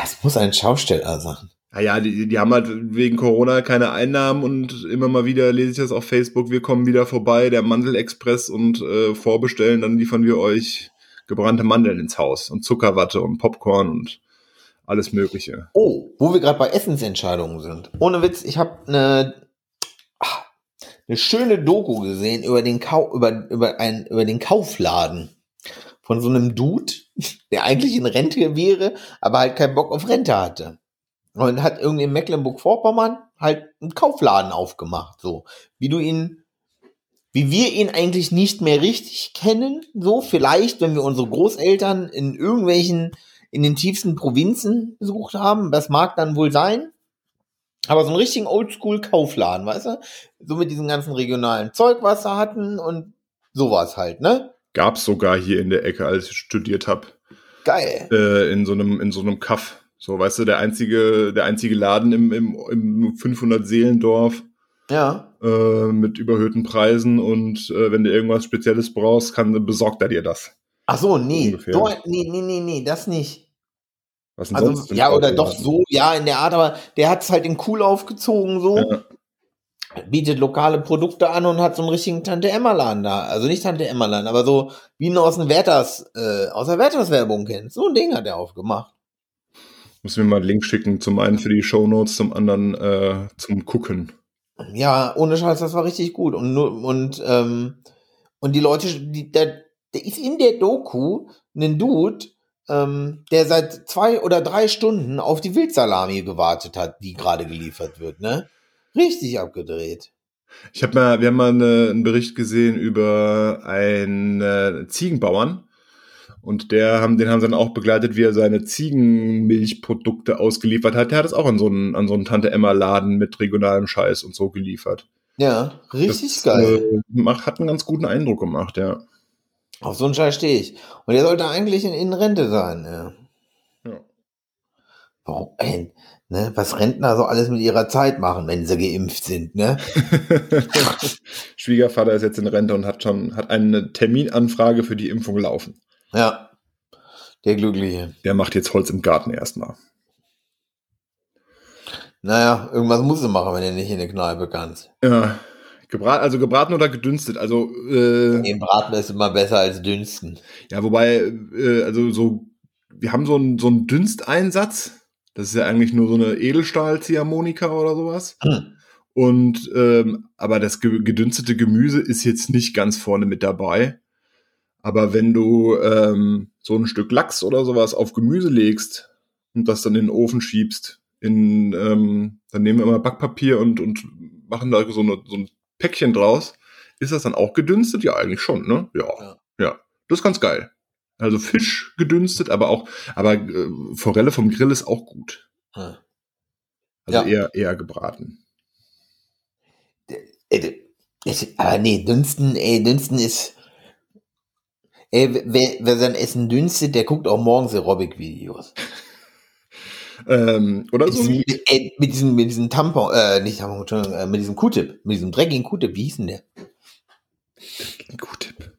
Es muss ein Schausteller sein. Naja, die, die haben halt wegen Corona keine Einnahmen und immer mal wieder lese ich das auf Facebook, wir kommen wieder vorbei, der Mandelexpress und äh, vorbestellen, dann liefern wir euch gebrannte Mandeln ins Haus und Zuckerwatte und Popcorn und alles Mögliche. Oh, wo wir gerade bei Essensentscheidungen sind. Ohne Witz, ich habe eine ah, eine schöne Doku gesehen über den Kau über über ein über den Kaufladen von so einem Dude, der eigentlich in Rente wäre, aber halt keinen Bock auf Rente hatte. Und hat irgendwie in Mecklenburg-Vorpommern halt einen Kaufladen aufgemacht, so wie du ihn wie wir ihn eigentlich nicht mehr richtig kennen, so vielleicht, wenn wir unsere Großeltern in irgendwelchen in den tiefsten Provinzen besucht haben. Das mag dann wohl sein. Aber so einen richtigen Oldschool-Kaufladen, weißt du? So mit diesem ganzen regionalen Zeug, was sie hatten und sowas halt, ne? Gab's sogar hier in der Ecke, als ich studiert habe, Geil. äh, in so einem in so einem Kaff. So, weißt du, der einzige der einzige Laden im im, im 500 Seelendorf Ja. äh, mit überhöhten Preisen und äh, wenn du irgendwas Spezielles brauchst, kann besorgt er dir das. Ach so, nee. So, nee, nee, nee, nee, das nicht. Was denn Also, sonst ja, oder doch so, ja, in der Art, aber der hat's halt in cool aufgezogen, so. Ja. Bietet lokale Produkte an und hat so einen richtigen Tante-Emma-Laden da. Also nicht Tante-Emma-Laden, aber so, wie ihn aus dem Werthers, äh, aus der Werthers-Werbung kennt. So ein Ding hat er aufgemacht. Muss mir mal einen Link schicken, zum einen für die Shownotes, zum anderen äh, zum Gucken. Ja, ohne Scheiß, das war richtig gut. Und, und, ähm, und die Leute, die, der, der ist in der Doku ein Dude, ähm, der seit zwei oder drei Stunden auf die Wildsalami gewartet hat, die gerade geliefert wird, ne? Richtig abgedreht. Ich habe mal, wir haben mal eine, einen Bericht gesehen über einen äh, Ziegenbauern und der haben, den haben sie dann auch begleitet, wie er seine Ziegenmilchprodukte ausgeliefert hat. Der hat es auch an so einen, an so einen Tante Emma Laden mit regionalem Scheiß und so geliefert. Ja, richtig das, geil. Äh, macht, hat einen ganz guten Eindruck gemacht, ja. Auf so einen Scheiß stehe ich. Und der sollte eigentlich in, in Rente sein, ja. Ja. Warum, ey, ne, was Rentner so alles mit ihrer Zeit machen, wenn sie geimpft sind, ne? Schwiegervater ist jetzt in Rente und hat schon hat eine Terminanfrage für die Impfung laufen. Ja. Der Glückliche. Der macht jetzt Holz im Garten erstmal. Naja, irgendwas musst du machen, wenn du nicht in der Kneipe kannst. Ja. Gebrat, also gebraten oder gedünstet? Also äh, Den Braten ist immer besser als dünsten. ja, wobei äh, also so wir haben so einen so einen Dünsteinsatz. Das ist ja eigentlich nur so eine Edelstahl-Ziehharmonika oder sowas. Hm. Und ähm, aber das ge gedünstete Gemüse ist jetzt nicht ganz vorne mit dabei. Aber wenn du ähm, so ein Stück Lachs oder sowas auf Gemüse legst und das dann in den Ofen schiebst, in, ähm, dann nehmen wir immer Backpapier und, und machen da so, eine, so ein Päckchen draus. Ist das dann auch gedünstet? Ja, eigentlich schon, ne? Ja. Ja. Ja. Das ist ganz geil. Also Fisch gedünstet, aber auch, aber äh, Forelle vom Grill ist auch gut. Hm. Also Ja. eher, eher gebraten. Ey, das- Aber nee, dünsten, ey, dünsten ist. Ey, wer, wer sein Essen dünstet, der guckt auch morgens Aerobic-Videos. Ähm, oder Mit so. diesem, ey, mit diesem, mit diesem Tampon, äh, nicht Tampon, äh, mit diesem Q-Tip, mit diesem dreckigen Q-Tip, wie hieß denn der? Gut Tipp.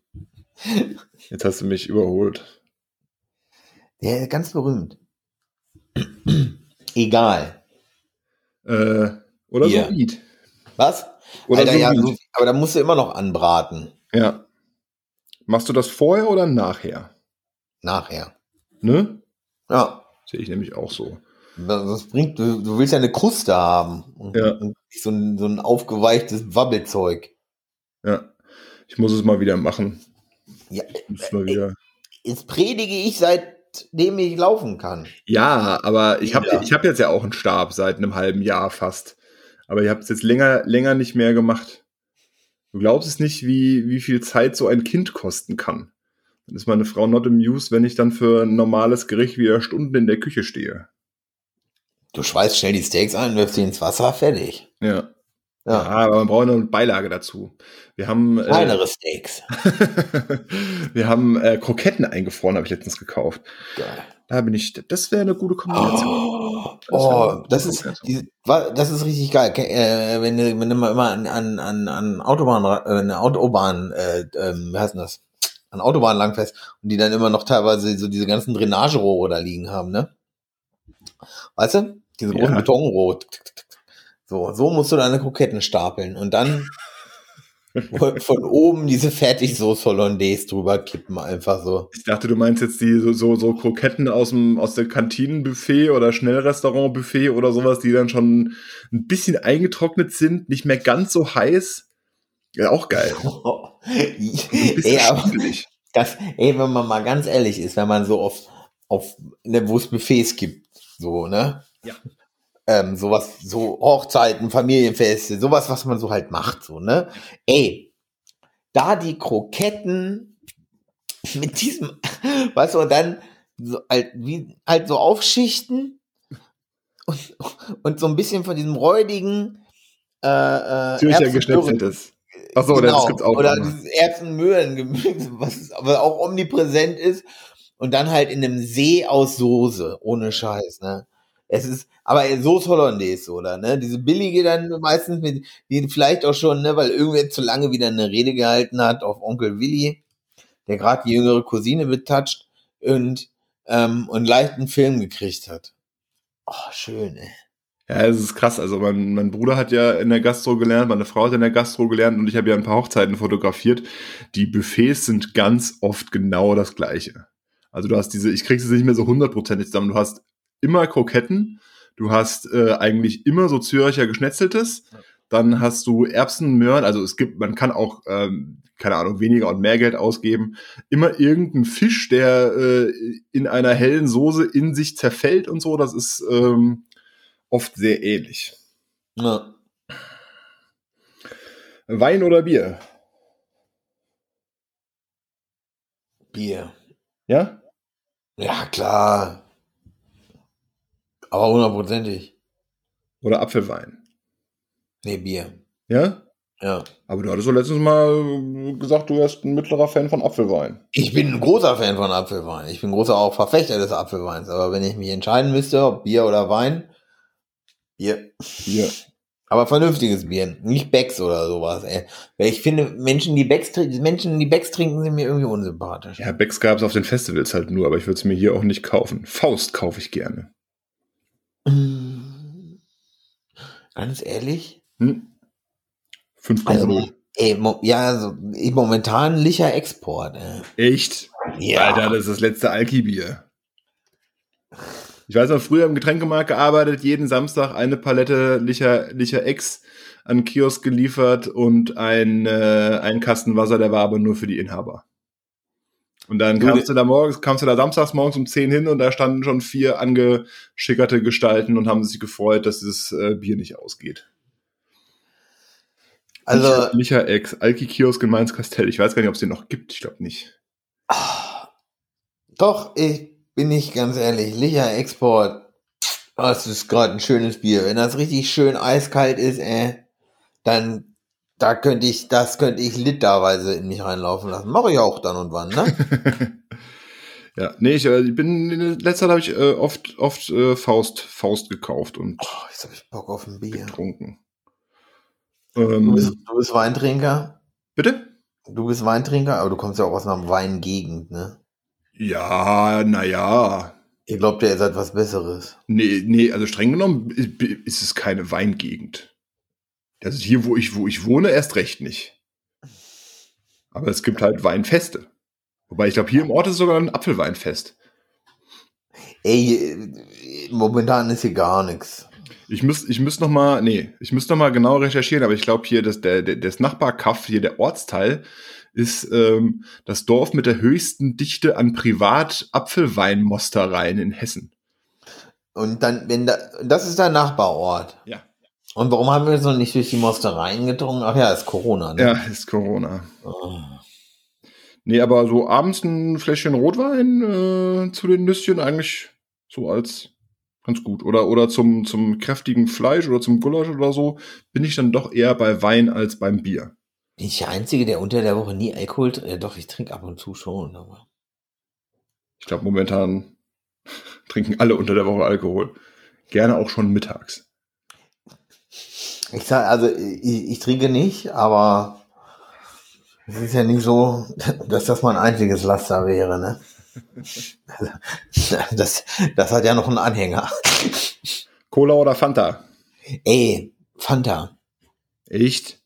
Jetzt hast du mich überholt. Der ist ganz berühmt. Egal. Äh, oder Hier. so Eat. Was? Oder Alter, so ja, aber da musst du immer noch anbraten. Ja. Machst du das vorher oder nachher? Nachher. Ne? Ja. Sehe ich nämlich auch so. Das bringt, du, du willst ja eine Kruste haben. Und, Ja. und so, ein, so ein aufgeweichtes Wabbelzeug. Ja. Ich muss es mal wieder machen. Ja, mal wieder. jetzt predige ich, seitdem ich laufen kann. Ja, aber ich habe ich hab jetzt ja auch einen Stab seit einem halben Jahr fast. Aber ich habe es jetzt länger, länger nicht mehr gemacht. Du glaubst es nicht, wie, wie viel Zeit so ein Kind kosten kann. Dann ist meine Frau not amused, wenn ich dann für ein normales Gericht wieder Stunden in der Küche stehe. Du schweißt schnell die Steaks ein, wirfst sie ins Wasser, fertig. Ja. Ja. Ja, aber man braucht eine Beilage dazu. Wir haben, äh, Kleinere Steaks. wir haben äh, Kroketten eingefroren, habe ich letztens gekauft. Geil. Da bin ich, das wäre eine gute Kombination. Oh, Das oh, das ist, die, das ist richtig geil. Äh, wenn du, wenn du mal immer an, an, an, an Autobahn, äh, Autobahn, äh, ähm, wie heißt denn das? An Autobahn langfährst und die dann immer noch teilweise so diese ganzen Drainagerohre da liegen haben, ne? Weißt du? Diese großen Ja. Betonrohre. So, so musst du deine Kroketten stapeln und dann von, von oben diese Fertigsoße Hollandaise drüber kippen, einfach so. Ich dachte, du meinst jetzt die so, so, so Kroketten aus dem aus der Kantinenbuffet oder Schnellrestaurantbuffet oder sowas, die dann schon ein bisschen eingetrocknet sind, nicht mehr ganz so heiß. Ja, auch geil. Ey, aber. Das, ey, wenn man mal ganz ehrlich ist, wenn man so auf, auf, ne, wo es Buffets gibt, so, ne? Ja. Ähm, sowas, so Hochzeiten, Familienfeste, sowas, was man so halt macht, so, ne? Ey, da die Kroketten mit diesem, weißt du, und dann so, halt, wie, halt so aufschichten und, und so ein bisschen von diesem räudigen, äh, äh, Zürcher Erbsen- geschnetzeltes. Achso, genau. das gibt's auch. Oder dieses Erbsen-Möhren-Gemüse, was aber auch omnipräsent ist. Und dann halt in einem See aus Soße, ohne Scheiß, ne? Es ist, aber Soße Hollandaise, oder, ne? Diese billige dann meistens mit, die vielleicht auch schon, ne, weil irgendwer zu lange wieder eine Rede gehalten hat auf Onkel Willi, der gerade die jüngere Cousine betatscht und, ähm, und leicht einen Film gekriegt hat. Oh, schön, ey. Ja, es ist krass. Also mein, mein Bruder hat ja in der Gastro gelernt, meine Frau hat in der Gastro gelernt und ich habe ja ein paar Hochzeiten fotografiert. Die Buffets sind ganz oft genau das gleiche. Also du hast diese, ich krieg's jetzt nicht mehr so hundertprozentig zusammen. Du hast immer Kroketten, du hast äh, eigentlich immer so Zürcher Geschnetzeltes, dann hast du Erbsen, Möhren, also es gibt, man kann auch, ähm, keine Ahnung, weniger und mehr Geld ausgeben. Immer irgendein Fisch, der äh, in einer hellen Soße in sich zerfällt und so, das ist ähm, oft sehr ähnlich. Ja. Wein oder Bier? Bier. Ja? Ja, klar. Aber hundertprozentig. Oder Apfelwein? Nee, Bier. Ja? Ja. Aber du hattest doch letztens mal gesagt, du wärst ein mittlerer Fan von Apfelwein. Ich bin ein großer Fan von Apfelwein. Ich bin großer auch Verfechter des Apfelweins. Aber wenn ich mich entscheiden müsste, ob Bier oder Wein, Bier. Bier. Aber vernünftiges Bier. Nicht Becks oder sowas, ey. Weil ich finde, Menschen, die Becks, trinken- Menschen, die Becks trinken, sind mir irgendwie unsympathisch. Ja, Becks gab es auf den Festivals halt nur, aber ich würde es mir hier auch nicht kaufen. Faust kaufe ich gerne. Mm. Ganz ehrlich? Hm? 5,0. Also, ey, ja, also, momentan licher Export, ey. Echt? Alter, das ist das letzte Alki-Bier. Ich weiß noch, früher im Getränkemarkt gearbeitet, jeden Samstag eine Palette Licher, Licher Ex an Kiosk geliefert und ein, äh, ein Kasten Wasser, der war aber nur für die Inhaber. Und dann Du, kamst du da morgens, kamst du da samstags morgens um 10 hin und da standen schon vier angeschickerte Gestalten und haben sich gefreut, dass dieses äh, Bier nicht ausgeht. Also, Licher, Licher Ex, Alki Kiosk in Mainz-Kastell. Ich weiß gar nicht, ob es den noch gibt. Ich glaube nicht. ah, doch, ich bin nicht ganz ehrlich, licher Export, das ist gerade ein schönes Bier. Wenn das richtig schön eiskalt ist, ey, dann, da könnte ich, das könnte ich literweise in mich reinlaufen lassen. Mache ich auch dann und wann, ne? ja, nee, ich, äh, ich bin in letzter Zeit habe ich äh, oft oft äh, Faust Faust gekauft und Oh, jetzt hab ich Bock auf ein Bier. getrunken. Du Ähm, bist, du bist Weintrinker? bitte? Du bist Weintrinker, aber du kommst ja auch aus einer Weingegend, ne? Ja, naja. Ihr glaubt ja, ihr seid was Besseres. Nee, nee, also streng genommen i- ist es keine Weingegend. Also hier, wo ich, wo ich wohne, erst recht nicht. Aber es gibt halt Weinfeste. Wobei ich glaube, hier im Ort ist sogar ein Apfelweinfest. Ey, momentan ist hier gar nichts. Ich müsste ich müsst noch mal, nee, ich müsste noch mal genau recherchieren, aber ich glaube hier, dass der, der, das Nachbarkaff, hier der Ortsteil, ist ähm, das Dorf mit der höchsten Dichte an Privat-Apfelweinmostereien in Hessen. Und dann, wenn da, das ist dein Nachbarort. Ja. Und warum haben wir noch nicht durch die Mostereien gedrungen? Ach ja, ist Corona, ne? Ja, ist Corona. Oh. Nee, aber so abends ein Fläschchen Rotwein äh, zu den Nüsschen eigentlich so als ganz gut. Oder, oder zum, zum kräftigen Fleisch oder zum Gulasch oder so bin ich dann doch eher bei Wein als beim Bier. Bin ich der Einzige, der unter der Woche nie Alkohol trinkt? Ja, doch, ich trinke ab und zu schon, aber. Ich glaube, momentan trinken alle unter der Woche Alkohol. Gerne auch schon mittags. Ich sag, also, ich, ich trinke nicht, aber es ist ja nicht so, dass das mein einziges Laster wäre, ne? Das, das hat ja noch einen Anhänger. Cola oder Fanta? Ey, Fanta. Echt?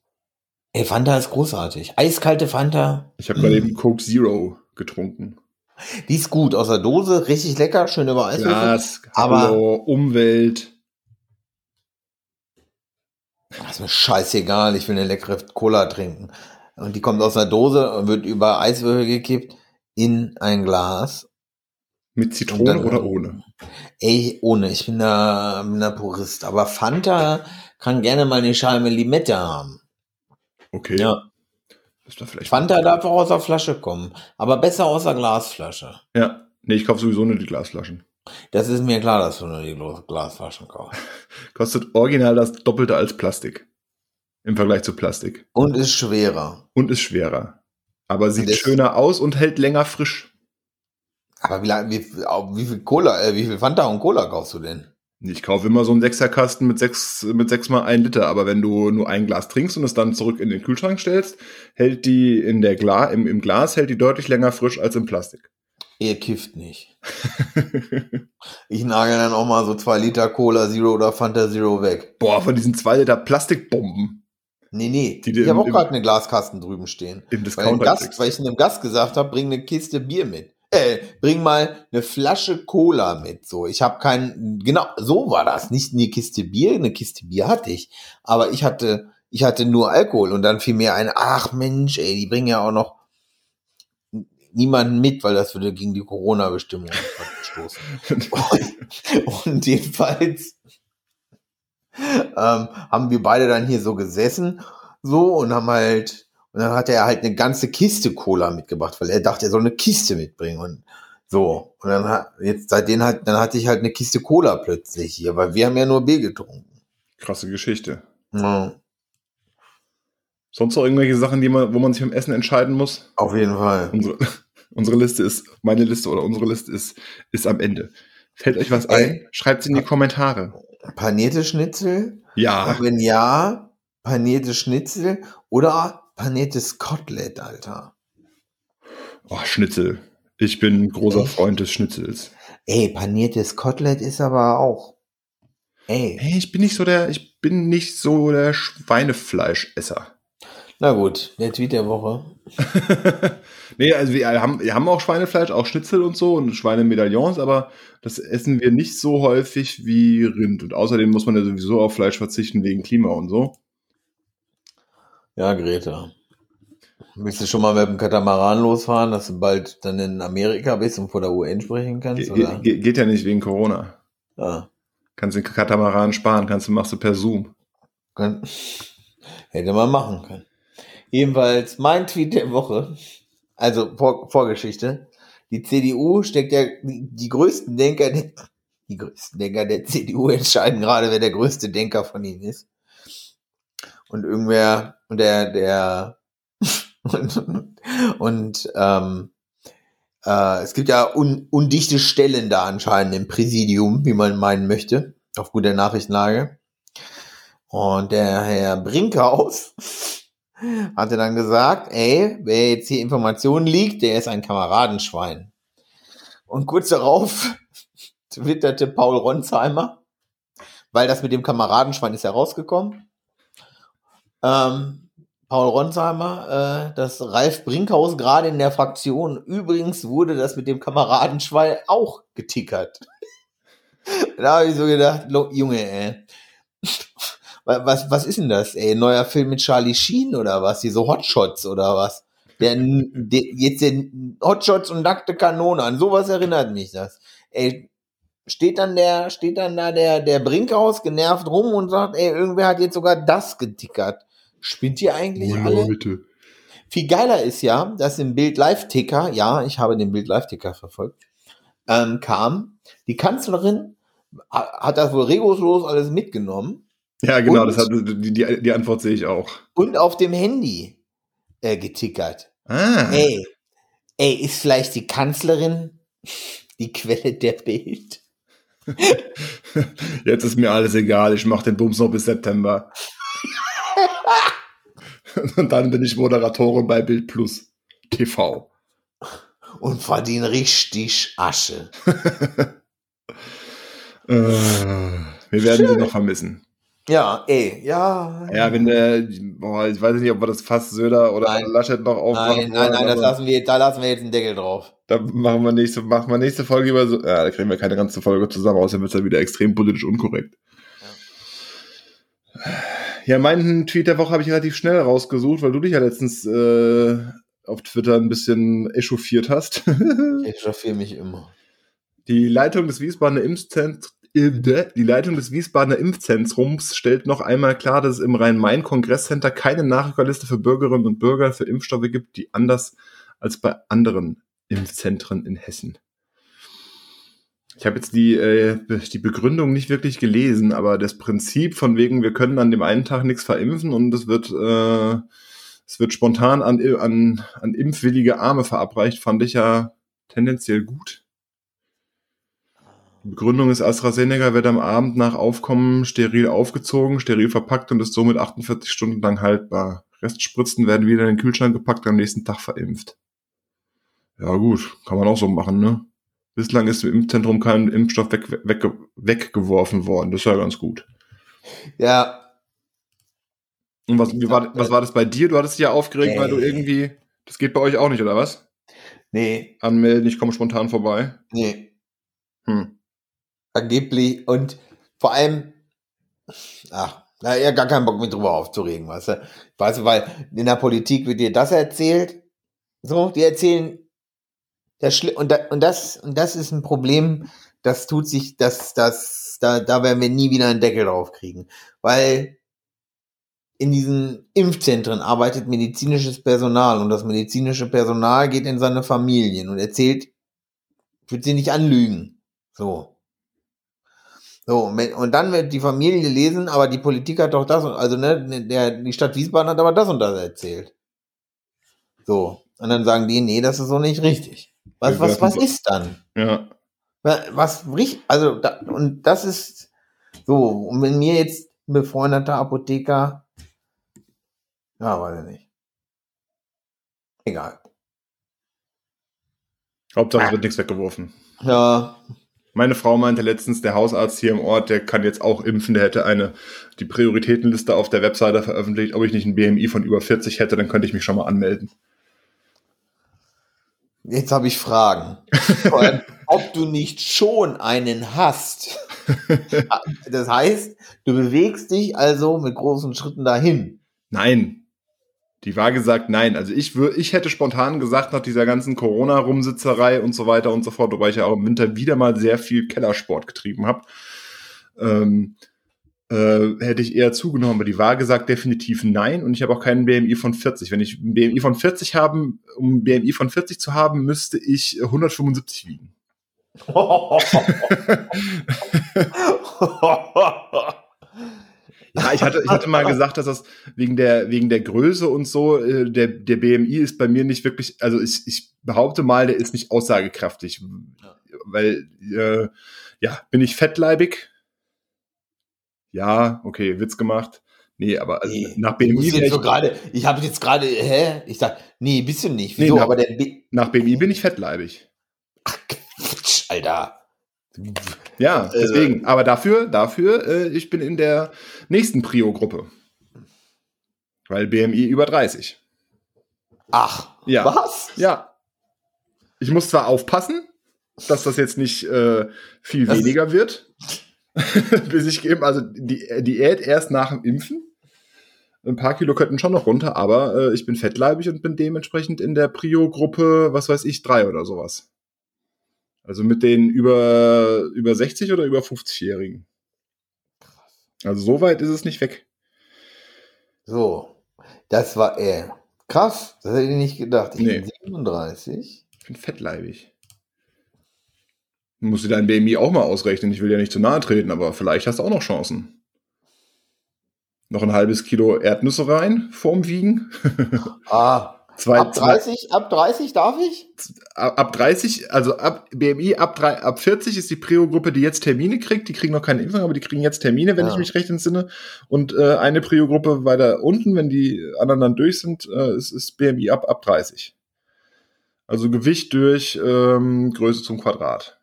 Ey, Fanta ist großartig. Eiskalte Fanta. Ich habe gerade eben Coke Zero getrunken. Die ist gut. Aus der Dose, richtig lecker, schön über Eiswürfel. Glas, aber- Hallo, Umwelt. Das ist mir scheißegal, ich will eine leckere Cola trinken. Und die kommt aus einer Dose und wird über Eiswürfel gekippt in ein Glas. Mit Zitrone dann- oder ohne? Ey, ohne, ich bin da, bin da Purist. Aber Fanta kann gerne mal eine Schale Limette haben. Okay. Ja. Ist da vielleicht Fanta darf auch aus der Flasche kommen. Aber besser aus der Glasflasche. Ja. Nee, ich kaufe sowieso nur die Glasflaschen. Das ist mir klar, dass du nur die Glas- Glasflaschen kaufst. Kostet original das Doppelte als Plastik. Im Vergleich zu Plastik. Und ist schwerer. Und ist schwerer. Aber sieht schöner aus und hält länger frisch. Aber wie, lang- wie, wie viel Cola, äh, wie viel Fanta und Cola kaufst du denn? Ich kaufe immer so einen Sechserkasten mit sechs, mit sechs mal ein Liter. Aber wenn du nur ein Glas trinkst und es dann zurück in den Kühlschrank stellst, hält die in der Gla im, im Glas hält die deutlich länger frisch als im Plastik. Ihr kifft nicht. Ich nagel dann auch mal so zwei Liter Cola Zero oder Fanta Zero weg. Boah, von diesen zwei Liter Plastikbomben Nee, nee. Die ich habe auch gerade eine Glaskasten drüben stehen. im Weil, Gast, weil ich einem Gast gesagt habe, bring eine Kiste Bier mit. Äh, bring mal eine Flasche Cola mit. So, ich habe keinen, genau, so war das. Nicht eine Kiste Bier, eine Kiste Bier hatte ich. Aber ich hatte, ich hatte nur Alkohol und dann fiel mir ein, ach Mensch, ey, die bringen ja auch noch niemanden mit, weil das würde gegen die Corona-Bestimmungen verstoßen. Und, und jedenfalls ähm, haben wir beide dann hier so gesessen, so und haben halt, und dann hat er halt eine ganze Kiste Cola mitgebracht, weil er dachte, er soll eine Kiste mitbringen und so. Und dann hat, jetzt seitdem halt, dann hatte ich halt eine Kiste Cola plötzlich hier, weil wir haben ja nur Bier getrunken. Krasse Geschichte. Ja, Sonst noch irgendwelche Sachen, die man, wo man sich beim Essen entscheiden muss? auf jeden Fall. Unsere, unsere Liste ist, meine Liste oder unsere Liste ist, ist am Ende. Fällt euch was Ey. ein? Schreibt es in die Kommentare. Panierte Schnitzel? Ja, Und wenn ja, panierte Schnitzel oder paniertes Kotelett, Alter. oh, Schnitzel. Ich bin großer Echt? Freund des Schnitzels. Ey, paniertes Kotelett ist aber auch. Ey. Hey, ich bin nicht so der, ich bin nicht so der Schweinefleischesser. Na gut, der Tweet der Woche. nee, also wir haben, wir haben auch Schweinefleisch, auch Schnitzel und so und Schweinemedaillons, aber das essen wir nicht so häufig wie Rind. Und außerdem muss man ja sowieso auf Fleisch verzichten wegen Klima und so. Ja, Greta. Willst du schon mal mit dem Katamaran losfahren, dass du bald dann in Amerika bist und vor der UN sprechen kannst? Ge ge geht ja nicht wegen Corona. Ja, Kannst den Katamaran sparen, kannst du machst du per Zoom. kann, hätte man machen können. Jedenfalls mein Tweet der Woche, also Vor Vorgeschichte. Die CDU steckt ja, die, die größten Denker, der, die größten Denker der CDU entscheiden gerade, wer der größte Denker von ihnen ist. Und irgendwer, und der, der, und, und ähm, äh, es gibt ja un, undichte Stellen da anscheinend im Präsidium, wie man meinen möchte, aufgrund der Nachrichtenlage. Und der Herr Brinkhaus hatte dann gesagt, ey, wer jetzt hier Informationen liegt, der ist ein Kameradenschwein. Und kurz darauf twitterte Paul Ronsheimer, weil das mit dem Kameradenschwein ist herausgekommen. Ähm, Paul Ronsheimer, äh, dass Ralf Brinkhaus gerade in der Fraktion, übrigens wurde das mit dem Kameradenschwein auch getickert. da habe ich so gedacht, Junge, ey. Was, was ist denn das, ey? Neuer Film mit Charlie Sheen oder was? Hier so Hotshots oder was? Der, der jetzt den Hotshots und nackte Kanone an. Sowas erinnert mich das. Ey, steht dann der, steht dann da der, der Brinkhaus genervt rum und sagt, ey, irgendwer hat jetzt sogar das getickert. Spinnt ihr eigentlich oh, alle? Leute. Viel geiler ist ja, dass im Bild Live-Ticker, ja, ich habe den Bild Live-Ticker verfolgt, ähm, kam, die Kanzlerin hat das wohl regungslos alles mitgenommen ja, genau, und, das hat, die, die, die Antwort sehe ich auch. Und auf dem Handy äh, getickert. Ah. Ey, ey, ist vielleicht die Kanzlerin die Quelle der Bild? Jetzt ist mir alles egal, ich mache den Bums noch bis September. Und dann bin ich Moderatorin bei Bild Plus TV. Und verdiene richtig Asche. äh, wir werden sie noch vermissen. Ja, ey, ja. Ja, wenn der, boah, ich weiß nicht, ob wir das fast Söder oder nein. Laschet noch aufmachen Nein, nein, nein, das lassen wir, da lassen wir jetzt einen Deckel drauf. Da machen wir nächste, machen wir nächste Folge über so, ja, da kriegen wir keine ganze Folge zusammen, außer wird es dann wieder extrem politisch unkorrekt. Ja, ja meinen Tweet der Woche habe ich relativ schnell rausgesucht, weil du dich ja letztens äh, auf Twitter ein bisschen echauffiert hast. ich echauffiere mich immer. Die Leitung des Wiesbadener Impfzentrums die Leitung des Wiesbadener Impfzentrums stellt noch einmal klar, dass es im Rhein-Main-Kongresscenter keine Nachrückerliste für Bürgerinnen und Bürger für Impfstoffe gibt, die anders als bei anderen Impfzentren in Hessen. Ich habe jetzt die, äh, die Begründung nicht wirklich gelesen, aber das Prinzip von wegen, wir können an dem einen Tag nichts verimpfen und es wird, äh, es wird spontan an, an, an impfwillige Arme verabreicht, fand ich ja tendenziell gut. Begründung ist, AstraZeneca wird am Abend nach Aufkommen steril aufgezogen, steril verpackt und ist somit 48 Stunden lang haltbar. Restspritzen werden wieder in den Kühlschrank gepackt und am nächsten Tag verimpft. Ja gut, kann man auch so machen, ne? Bislang ist im Impfzentrum kein Impfstoff weg, weg, weggeworfen worden. Das ist ja ganz gut. Ja. Und was, war, was war das bei dir? Du hattest dich ja aufgeregt, nee. weil du irgendwie. Das geht bei euch auch nicht, oder was? Nee. Anmelden, ich komme spontan vorbei. Nee. Hm angeblich und vor allem, ach, na, ja, gar keinen Bock mit drüber aufzuregen, weißt du? Weißt du, weil in der Politik wird dir das erzählt, so, die erzählen, das und, da, und das, und das ist ein Problem, das tut sich, das, das, da, da werden wir nie wieder einen Deckel drauf kriegen, weil in diesen Impfzentren arbeitet medizinisches Personal und das medizinische Personal geht in seine Familien und erzählt, wird sie nicht anlügen. So. So, und dann wird die Familie lesen, aber die Politik hat doch das, also ne, der, die Stadt Wiesbaden hat aber das und das erzählt. So. Und dann sagen die, nee, das ist so nicht richtig. Was, was, was ist dann? Ja. Was, also, da, und das ist so, und wenn mir jetzt ein befreundeter Apotheker, ja, weiß ich nicht. Egal. Hauptsache, es wird nichts weggeworfen. Ja, meine Frau meinte letztens, der Hausarzt hier im Ort, der kann jetzt auch impfen, der hätte eine, die Prioritätenliste auf der Webseite veröffentlicht. Ob ich nicht ein BMI von über 40 hätte, dann könnte ich mich schon mal anmelden. Jetzt habe ich Fragen. ob du nicht schon einen hast. Das heißt, du bewegst dich also mit großen Schritten dahin. Nein, die Waage sagt nein. Also ich würde, ich hätte spontan gesagt, nach dieser ganzen Corona-Rumsitzerei und so weiter und so fort, wobei ich ja auch im Winter wieder mal sehr viel Kellersport getrieben habe, ähm, äh, hätte ich eher zugenommen. Aber die Waage sagt definitiv nein und ich habe auch keinen BMI von 40. Wenn ich ein BMI von 40 haben, um ein BMI von 40 zu haben, müsste ich 175 wiegen. Ja, ich hatte, ich hatte mal gesagt, dass das wegen der, wegen der Größe und so, äh, der, der BMI ist bei mir nicht wirklich, also ich, ich behaupte mal, der ist nicht aussagekräftig. Ja. Weil, äh, ja, bin ich fettleibig? Ja, okay, Witz gemacht. Nee, aber also Nee, nach BMI, jetzt ich, so gerade, ich habe jetzt gerade, hä? Ich sag, nee, bist du nicht. Nee, Wieso? na- aber der B nach BMI bin ich fettleibig. Quatsch, Alter. Ja, Äh, deswegen. Aber dafür, dafür, äh, ich bin in der nächsten Prio-Gruppe. Weil BMI über 30. Ach, Ja. was? Ja. Ich muss zwar aufpassen, dass das jetzt nicht äh, viel Das- weniger wird, bis ich eben, also die Diät erst nach dem Impfen. Ein paar Kilo könnten schon noch runter, aber äh, ich bin fettleibig und bin dementsprechend in der Prio-Gruppe, was weiß ich, drei oder sowas. Also mit den über, über 60 oder über 50-Jährigen. Also so weit ist es nicht weg. So, das war er. Krass, das hätte ich nicht gedacht. Ich Nee. bin 37. Ich bin fettleibig. Musst du dein BMI auch mal ausrechnen. Ich will ja nicht zu nahe treten, aber vielleicht hast du auch noch Chancen. Noch ein halbes Kilo Erdnüsse rein vorm Wiegen. Ah, Zwei, ab 30, ab 30 darf ich? ab, ab 30, also ab BMI ab, drei, ab 40 ist die Prio-Gruppe, die jetzt Termine kriegt. Die kriegen noch keine Impfung, aber die kriegen jetzt Termine, wenn Ja. ich mich recht entsinne. Und äh, eine Prio-Gruppe weiter unten, wenn die anderen dann durch sind, äh, ist, ist BMI ab, ab 30. Also Gewicht durch ähm, Größe zum Quadrat.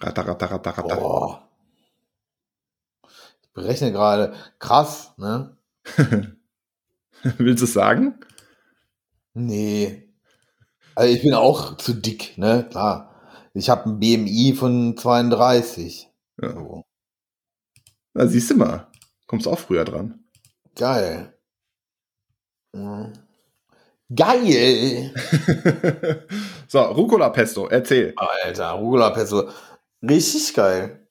Ratter, ratter, ratter, ratter. Boah. Ich berechne gerade. Krass, ne? Willst du es sagen? Nee. Also ich bin auch zu dick, ne? Klar. Ich habe ein BMI von 32. Ja. So. Na, siehst du mal. Kommst auch früher dran. Geil. Mhm. Geil! so, Rucola Pesto, erzähl. Alter, Rucola Pesto. Richtig geil.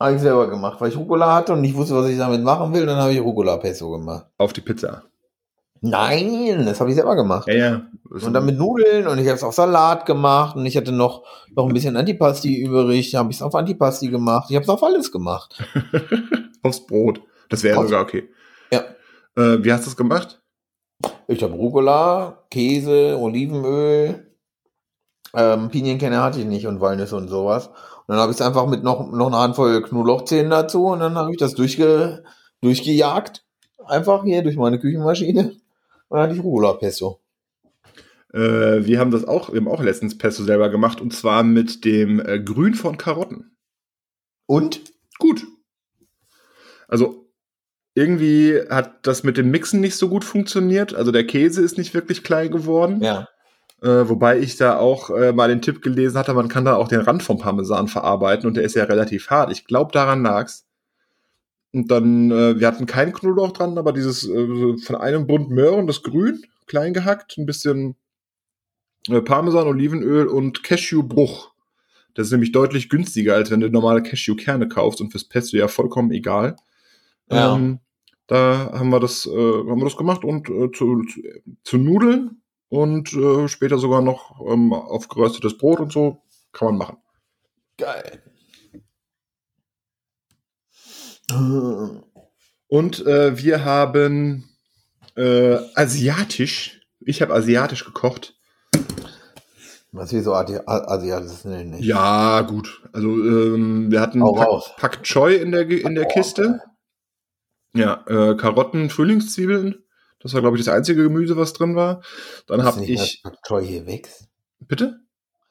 Habe ich selber gemacht, weil ich Rucola hatte und nicht wusste, was ich damit machen will. Dann habe ich Rucola Pesto gemacht. Auf die Pizza. Nein, das habe ich selber gemacht. Ja, ja. Und dann mit Nudeln und ich habe es auf Salat gemacht und ich hatte noch, noch ein bisschen Antipasti übrig. Da habe ich es auf Antipasti gemacht. Ich habe es auf alles gemacht. Aufs Brot. Das wäre sogar okay. Ja. Äh, wie hast du es gemacht? Ich habe Rucola, Käse, Olivenöl, ähm, Pinienkerne hatte ich nicht und Walnüsse und sowas. Dann habe ich es einfach mit noch, noch einer Handvoll Knoblauchzehen dazu und dann habe ich das durchge, durchgejagt. Einfach hier durch meine Küchenmaschine. Und dann hatte ich Rucola Pesto. Äh, wir haben das auch, wir haben auch letztens Pesto selber gemacht und zwar mit dem äh, Grün von Karotten. Und? Gut. Also irgendwie hat das mit dem Mixen nicht so gut funktioniert. Also der Käse ist nicht wirklich klein geworden. Ja. Äh, wobei ich da auch äh, mal den Tipp gelesen hatte, man kann da auch den Rand vom Parmesan verarbeiten und der ist ja relativ hart. Ich glaube, daran lag's. Und dann, äh, wir hatten keinen Knoblauch dran, aber dieses äh, von einem Bund Möhren, das Grün, klein gehackt, ein bisschen äh, Parmesan, Olivenöl und Cashewbruch. Das ist nämlich deutlich günstiger, als wenn du normale Cashewkerne kaufst und fürs Pesto ja vollkommen egal. Ja. Ähm, da haben wir das, äh, haben wir das gemacht und äh, zu, zu, zu Nudeln und äh, später sogar noch ähm, auf geröstetes Brot und so kann man machen. Geil. Und äh, wir haben äh, asiatisch, ich habe asiatisch gekocht. Was wir so Asi Asiatis nennen. nicht. Ja, gut. Also ähm, wir hatten Pak, Choi in der, in der Kiste. Ja, äh, Karotten, Frühlingszwiebeln. Das war, glaube ich, das einzige Gemüse, was drin war. Dann habe ich. dass Pak Choi hier wächst. Bitte?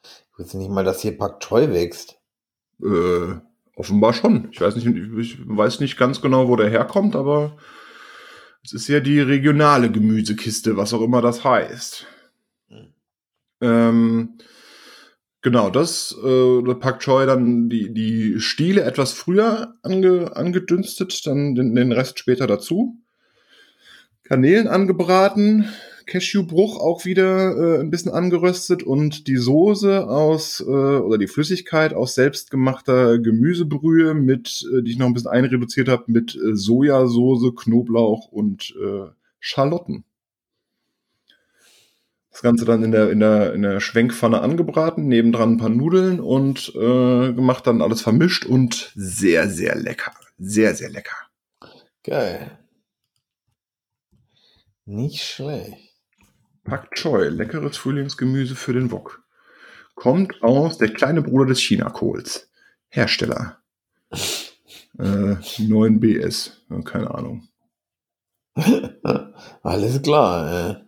Ich wusste nicht mal, dass hier Pak Choi wächst. Äh, offenbar schon. Ich weiß nicht, ich weiß nicht ganz genau, wo der herkommt, aber es ist ja die regionale Gemüsekiste, was auch immer das heißt. Hm. Ähm, genau, das äh, Pak Choi dann die, die Stiele etwas früher ange, angedünstet, dann den, den Rest später dazu. Kanälen angebraten, Cashewbruch auch wieder äh, ein bisschen angeröstet und die Soße aus äh, oder die Flüssigkeit aus selbstgemachter Gemüsebrühe mit, äh, die ich noch ein bisschen einreduziert habe, mit äh, Sojasauce, Knoblauch und äh, Schalotten. Das Ganze dann in der, in der, in der Schwenkpfanne angebraten, nebendran ein paar Nudeln und äh, gemacht, dann alles vermischt und sehr, sehr lecker. Sehr, sehr lecker. Geil. Nicht schlecht. Pak Choi, leckeres Frühlingsgemüse für den Wok. Kommt aus der kleine Bruder des Chinakohls. Hersteller. Äh, 9 BS. Ja, keine Ahnung. Alles klar.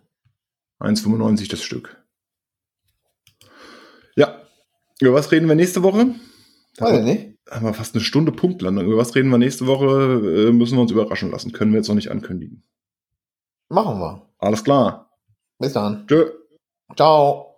Äh. 1,95 das Stück. Ja. Über was reden wir nächste Woche? Weiß ich nicht. Haben wir fast eine Stunde Punktlandung. Über was reden wir nächste Woche? Äh, müssen wir uns überraschen lassen. Können wir jetzt noch nicht ankündigen. Machen wir. Alles klar. Bis dann. Tschö. Ciao.